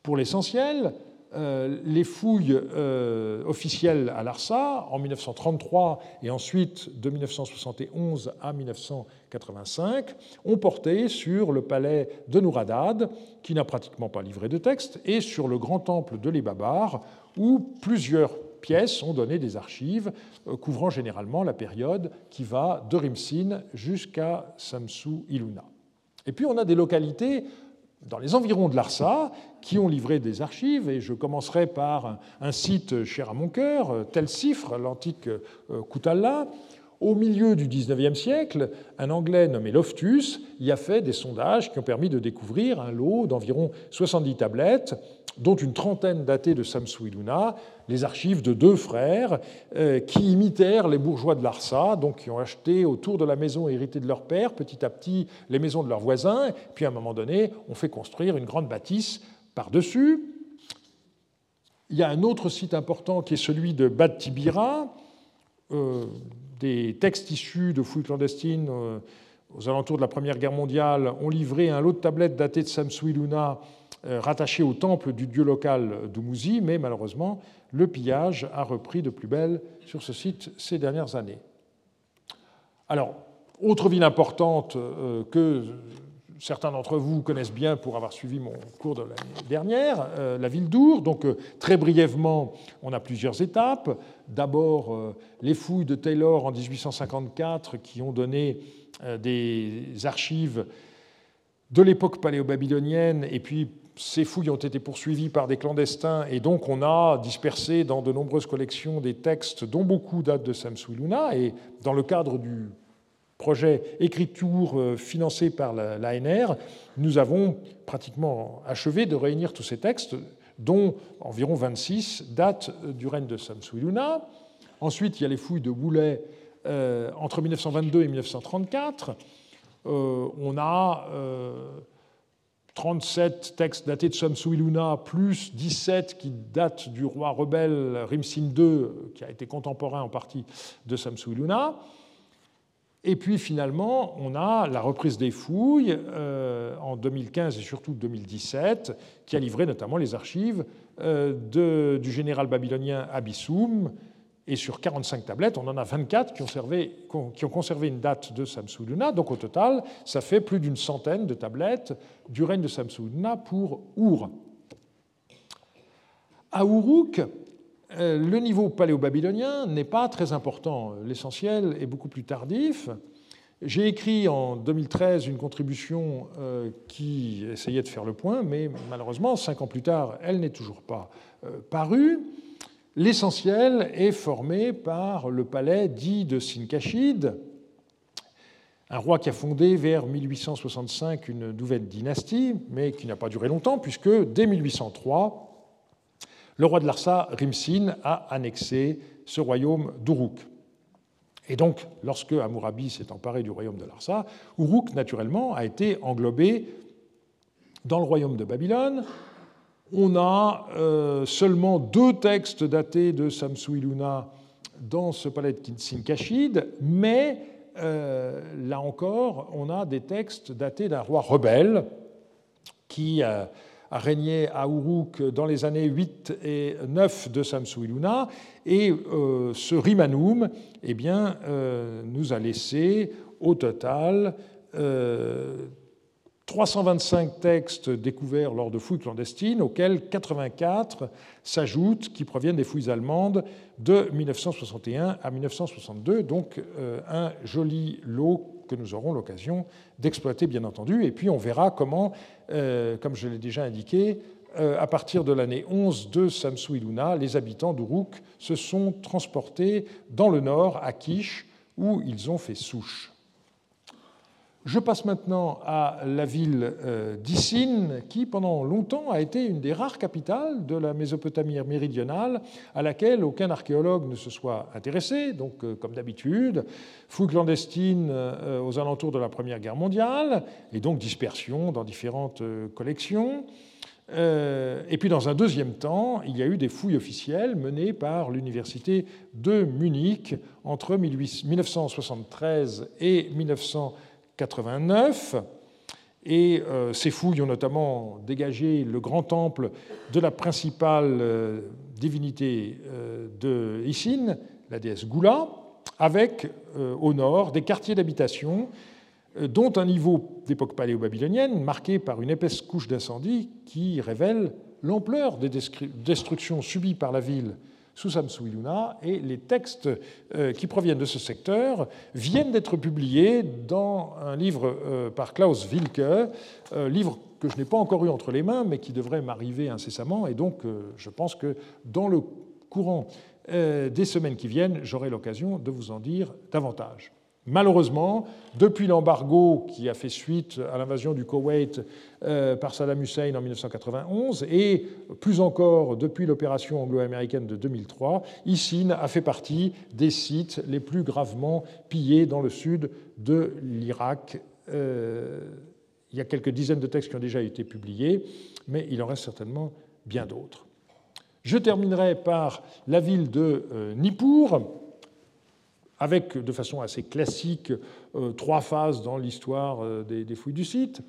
Pour l'essentiel, les fouilles euh, officielles à Larsa en 1933 et ensuite de 1971 à 1985 ont porté sur le palais de Nouradad, qui n'a pratiquement pas livré de texte, et sur le grand temple de les Babars, où plusieurs pièces ont donné des archives euh, couvrant généralement la période qui va de Rimsin jusqu'à Samsu Iluna. Et puis on a des localités dans les environs de Larsa qui ont livré des archives, et je commencerai par un site cher à mon cœur, Tel Cifre, l'antique Koutalla, au milieu du XIXe siècle, un Anglais nommé Loftus y a fait des sondages qui ont permis de découvrir un lot d'environ 70 tablettes, dont une trentaine datées de Samsuiluna, les archives de deux frères euh, qui imitèrent les bourgeois de Larsa, donc qui ont acheté autour de la maison héritée de leur père, petit à petit, les maisons de leurs voisins, puis à un moment donné, on fait construire une grande bâtisse par-dessus. Il y a un autre site important qui est celui de Bad Tibira, euh, des textes issus de fouilles clandestines euh, aux alentours de la Première Guerre mondiale ont livré un lot de tablettes datées de Samsuiluna euh, rattachées au temple du dieu local d'Umuzi, mais malheureusement, le pillage a repris de plus belle sur ce site ces dernières années. Alors, autre ville importante euh, que certains d'entre vous connaissent bien pour avoir suivi mon cours de l'année dernière, euh, la ville d'Our. Donc, euh, très brièvement, on a plusieurs étapes. D'abord, euh, les fouilles de Taylor en 1854 qui ont donné des archives de l'époque paléo-babylonienne, et puis ces fouilles ont été poursuivies par des clandestins, et donc on a dispersé dans de nombreuses collections des textes dont beaucoup datent de Samsuiluna, et dans le cadre du projet écriture euh, financé par l'ANR, nous avons pratiquement achevé de réunir tous ces textes, dont environ 26 datent euh, du règne de Samsuiluna. Ensuite, il y a les fouilles de Boulet euh, entre 1922 et 1934. on a 37 textes datés de Samsuiluna, plus 17 qui datent du roi rebelle Rimsin II, qui a été contemporain en partie de Samsuiluna. Et puis finalement, on a la reprise des fouilles euh, en 2015 et surtout 2017, qui a livré notamment les archives euh, du général babylonien Abissoum. Et sur 45 tablettes, on en a 24 qui ont, conservé une date de Samsuduna. Donc au total, ça fait plus d'une centaine de tablettes du règne de Samsuduna pour Our. À Uruk, euh, le niveau paléo-babylonien n'est pas très important. L'essentiel est beaucoup plus tardif. J'ai écrit en 2013 une contribution euh, qui essayait de faire le point, mais malheureusement, cinq ans plus tard, elle n'est toujours pas euh, parue. L'essentiel est formé par le palais dit de Sinkashid, un roi qui a fondé vers 1865 une nouvelle dynastie, mais qui n'a pas duré longtemps, puisque dès 1803, le roi de Larsa, Rimsin, a annexé ce royaume d'Uruk. Et donc, lorsque Hammurabi s'est emparé du royaume de Larsa, Uruk, naturellement, a été englobé dans le royaume de Babylone. On a euh, seulement deux textes datés de Samsuiluna dans ce palais de mais euh, là encore, on a des textes datés d'un roi rebelle qui a a régné à Uruk dans les années 8 et 9 de Samsuiluna. Et euh, ce Rimanum eh bien, euh, nous a laissé au total 325 euh, textes découverts lors de fouilles clandestines, auxquels 84 s'ajoutent qui proviennent des fouilles allemandes de 1961 à 1962. Donc un joli lot que nous aurons l'occasion d'exploiter, bien entendu. Et puis on verra comment, euh, comme je l'ai déjà indiqué, euh, à partir de l'année 11 de Samsu Iluna, les habitants d'Uruk se sont transportés dans le nord, à Kish, où ils ont fait souche. Je passe maintenant à la ville euh, d'Issine, qui pendant longtemps a été une des rares capitales de la Mésopotamie méridionale, à laquelle aucun archéologue ne se soit intéressé. Donc, euh, comme d'habitude, fouilles clandestines euh, aux alentours de la Première Guerre mondiale, et donc dispersion dans différentes collections. Et puis, dans un deuxième temps, il y a eu des fouilles officielles menées par l'université de Munich entre 1973 et 1974 89. Et euh, ces fouilles ont notamment dégagé le grand temple de la principale euh, divinité euh, de Isin, la déesse Gula, avec au nord des quartiers d'habitation dont un niveau d'époque paléo-babylonienne marqué par une épaisse couche d'incendie qui révèle l'ampleur des destructions subies par la ville sous Samsu-Iluna, et les textes qui proviennent de ce secteur viennent d'être publiés dans un livre par Klaus Wilke, livre que je n'ai pas encore eu entre les mains, mais qui devrait m'arriver incessamment. Et donc, je pense que dans le courant des semaines qui viennent, j'aurai l'occasion de vous en dire davantage. Malheureusement, depuis l'embargo qui a fait suite à l'invasion du Koweït euh, par Saddam Hussein en 1991 et plus encore depuis l'opération anglo-américaine de 2003, ISIN a fait partie des sites les plus gravement pillés dans le sud de l'Irak. Euh, il y a quelques dizaines de textes qui ont déjà été publiés, mais il en reste certainement bien d'autres. Je terminerai par la ville de euh, Nippur avec de façon assez classique euh, trois phases dans l'histoire euh, des, fouilles du site.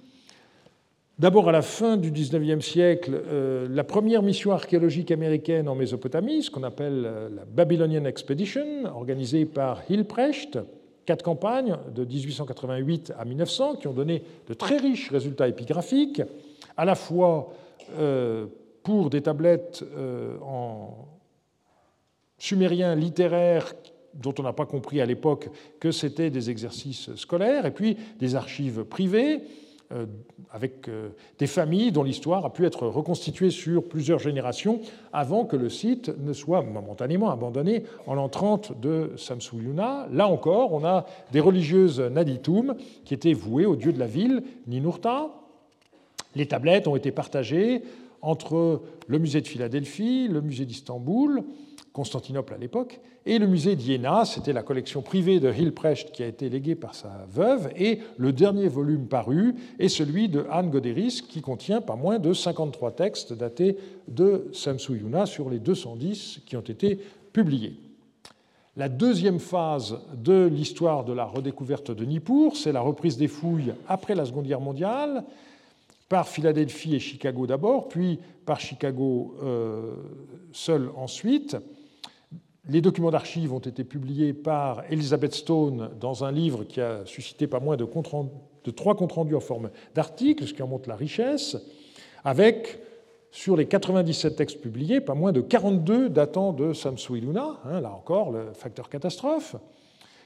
D'abord, à la fin du XIXe siècle, euh, la première mission archéologique américaine en Mésopotamie, ce qu'on appelle la Babylonian Expedition, organisée par Hilprecht, quatre campagnes de 1888 à 1900 qui ont donné de très riches résultats épigraphiques, à la fois pour des tablettes en sumérien littéraire dont on n'a pas compris à l'époque que c'était des exercices scolaires, et puis des archives privées euh, avec euh, des familles dont l'histoire a pu être reconstituée sur plusieurs générations avant que le site ne soit momentanément abandonné en l'an 30 de Samsu-Yuna. Là encore, on a des religieuses Naditum qui étaient vouées au dieu de la ville, Ninurta. Les tablettes ont été partagées entre le musée de Philadelphie, le musée d'Istanbul, Constantinople à l'époque, et le musée d'Iéna, c'était la collection privée de Hilprecht qui a été léguée par sa veuve, et le dernier volume paru est celui de Anne Goderis qui contient pas moins de 53 textes datés de Samsu Yuna sur les 210 qui ont été publiés. La deuxième phase de l'histoire de la redécouverte de Nippur, c'est la reprise des fouilles après la Seconde Guerre mondiale, par Philadelphie et Chicago d'abord, puis par Chicago euh, seul ensuite. Les documents d'archives ont été publiés par Elizabeth Stone dans un livre qui a suscité pas moins de, trois comptes rendus en forme d'articles, ce qui en montre la richesse, avec, sur les 97 textes publiés, pas moins de 42 datant de Samsu Iluna, hein, là encore le facteur catastrophe.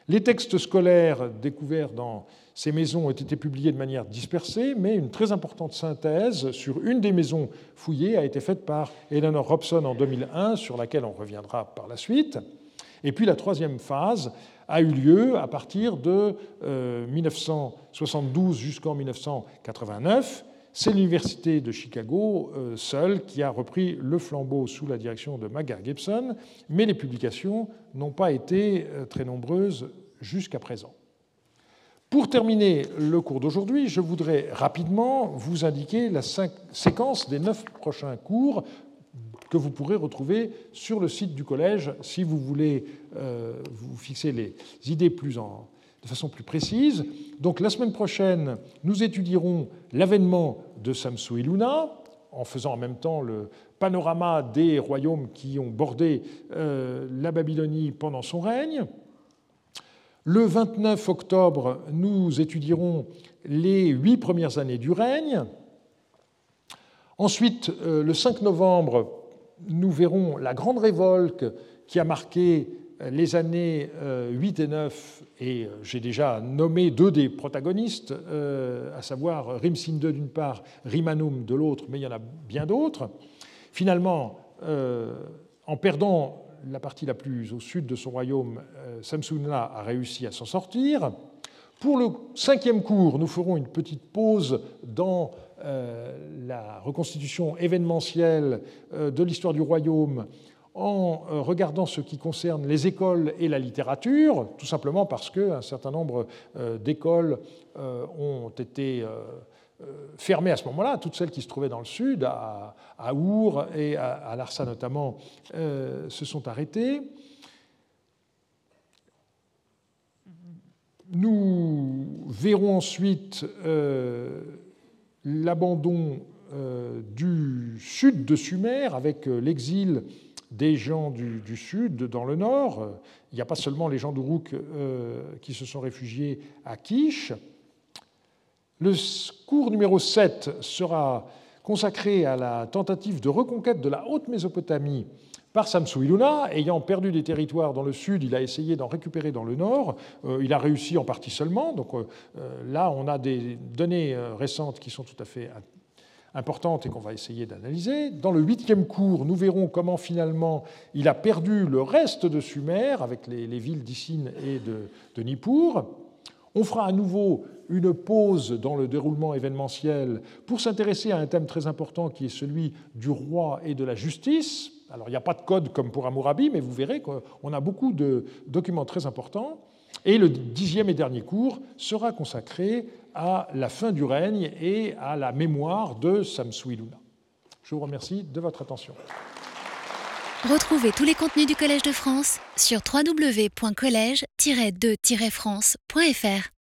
Les textes scolaires découverts dans ces maisons ont été publiées de manière dispersée, mais une très importante synthèse sur une des maisons fouillées a été faite par Eleanor Robson en 2001, sur laquelle on reviendra par la suite. Et puis la troisième phase a eu lieu à partir de 1972 euh, jusqu'en 1989. C'est l'Université de Chicago euh, seule qui a repris le flambeau sous la direction de Magar Gibson, mais les publications n'ont pas été euh, très nombreuses jusqu'à présent. Pour terminer le cours d'aujourd'hui, je voudrais rapidement vous indiquer la séquence des neuf prochains cours que vous pourrez retrouver sur le site du collège si vous voulez euh, vous fixer les idées plus en, de façon plus précise. Donc la semaine prochaine, nous étudierons l'avènement de Samsu Iluna en faisant en même temps le panorama des royaumes qui ont bordé euh, la Babylonie pendant son règne. Le 29 octobre, nous étudierons les huit premières années du règne. Ensuite, euh, le 5 novembre, nous verrons la grande révolte qui a marqué les années 8 euh, et 9, et j'ai déjà nommé deux des protagonistes, à savoir Rimsin II d'une part, Rimanum de l'autre, mais il y en a bien d'autres. Finalement, en perdant la partie la plus au sud de son royaume, euh, Samsuna a réussi à s'en sortir. Pour le cinquième cours, nous ferons une petite pause dans euh, la reconstitution événementielle euh, de l'histoire du royaume en regardant ce qui concerne les écoles et la littérature, tout simplement parce qu'un certain nombre d'écoles ont été euh, fermées à ce moment-là. Toutes celles qui se trouvaient dans le sud, à, Our et à, Larsa notamment, euh, se sont arrêtées. Nous verrons ensuite euh, l'abandon du sud de Sumer avec l'exil des gens du, sud dans le nord. Il n'y a pas seulement les gens d'Uruk qui se sont réfugiés à Kish. Le cours numéro 7 sera consacré à la tentative de reconquête de la haute Mésopotamie par Samsu-Iluna. Ayant perdu des territoires dans le sud, il a essayé d'en récupérer dans le nord. Euh, il a réussi en partie seulement. Donc euh, là, on a des données récentes qui sont tout à fait importante et qu'on va essayer d'analyser. Dans le huitième cours, nous verrons comment finalement il a perdu le reste de Sumer avec les, villes d'Issine et de, de Nippur. On fera à nouveau une pause dans le déroulement événementiel pour s'intéresser à un thème très important qui est celui du roi et de la justice. Alors il n'y a pas de code comme pour Amourabi, mais vous verrez qu'on a beaucoup de documents très importants. Et le dixième et dernier cours sera consacré à la fin du règne et à la mémoire de Samsuiluna. Je vous remercie de votre attention. Retrouvez tous les contenus du Collège de France sur www.colège-2-france.fr.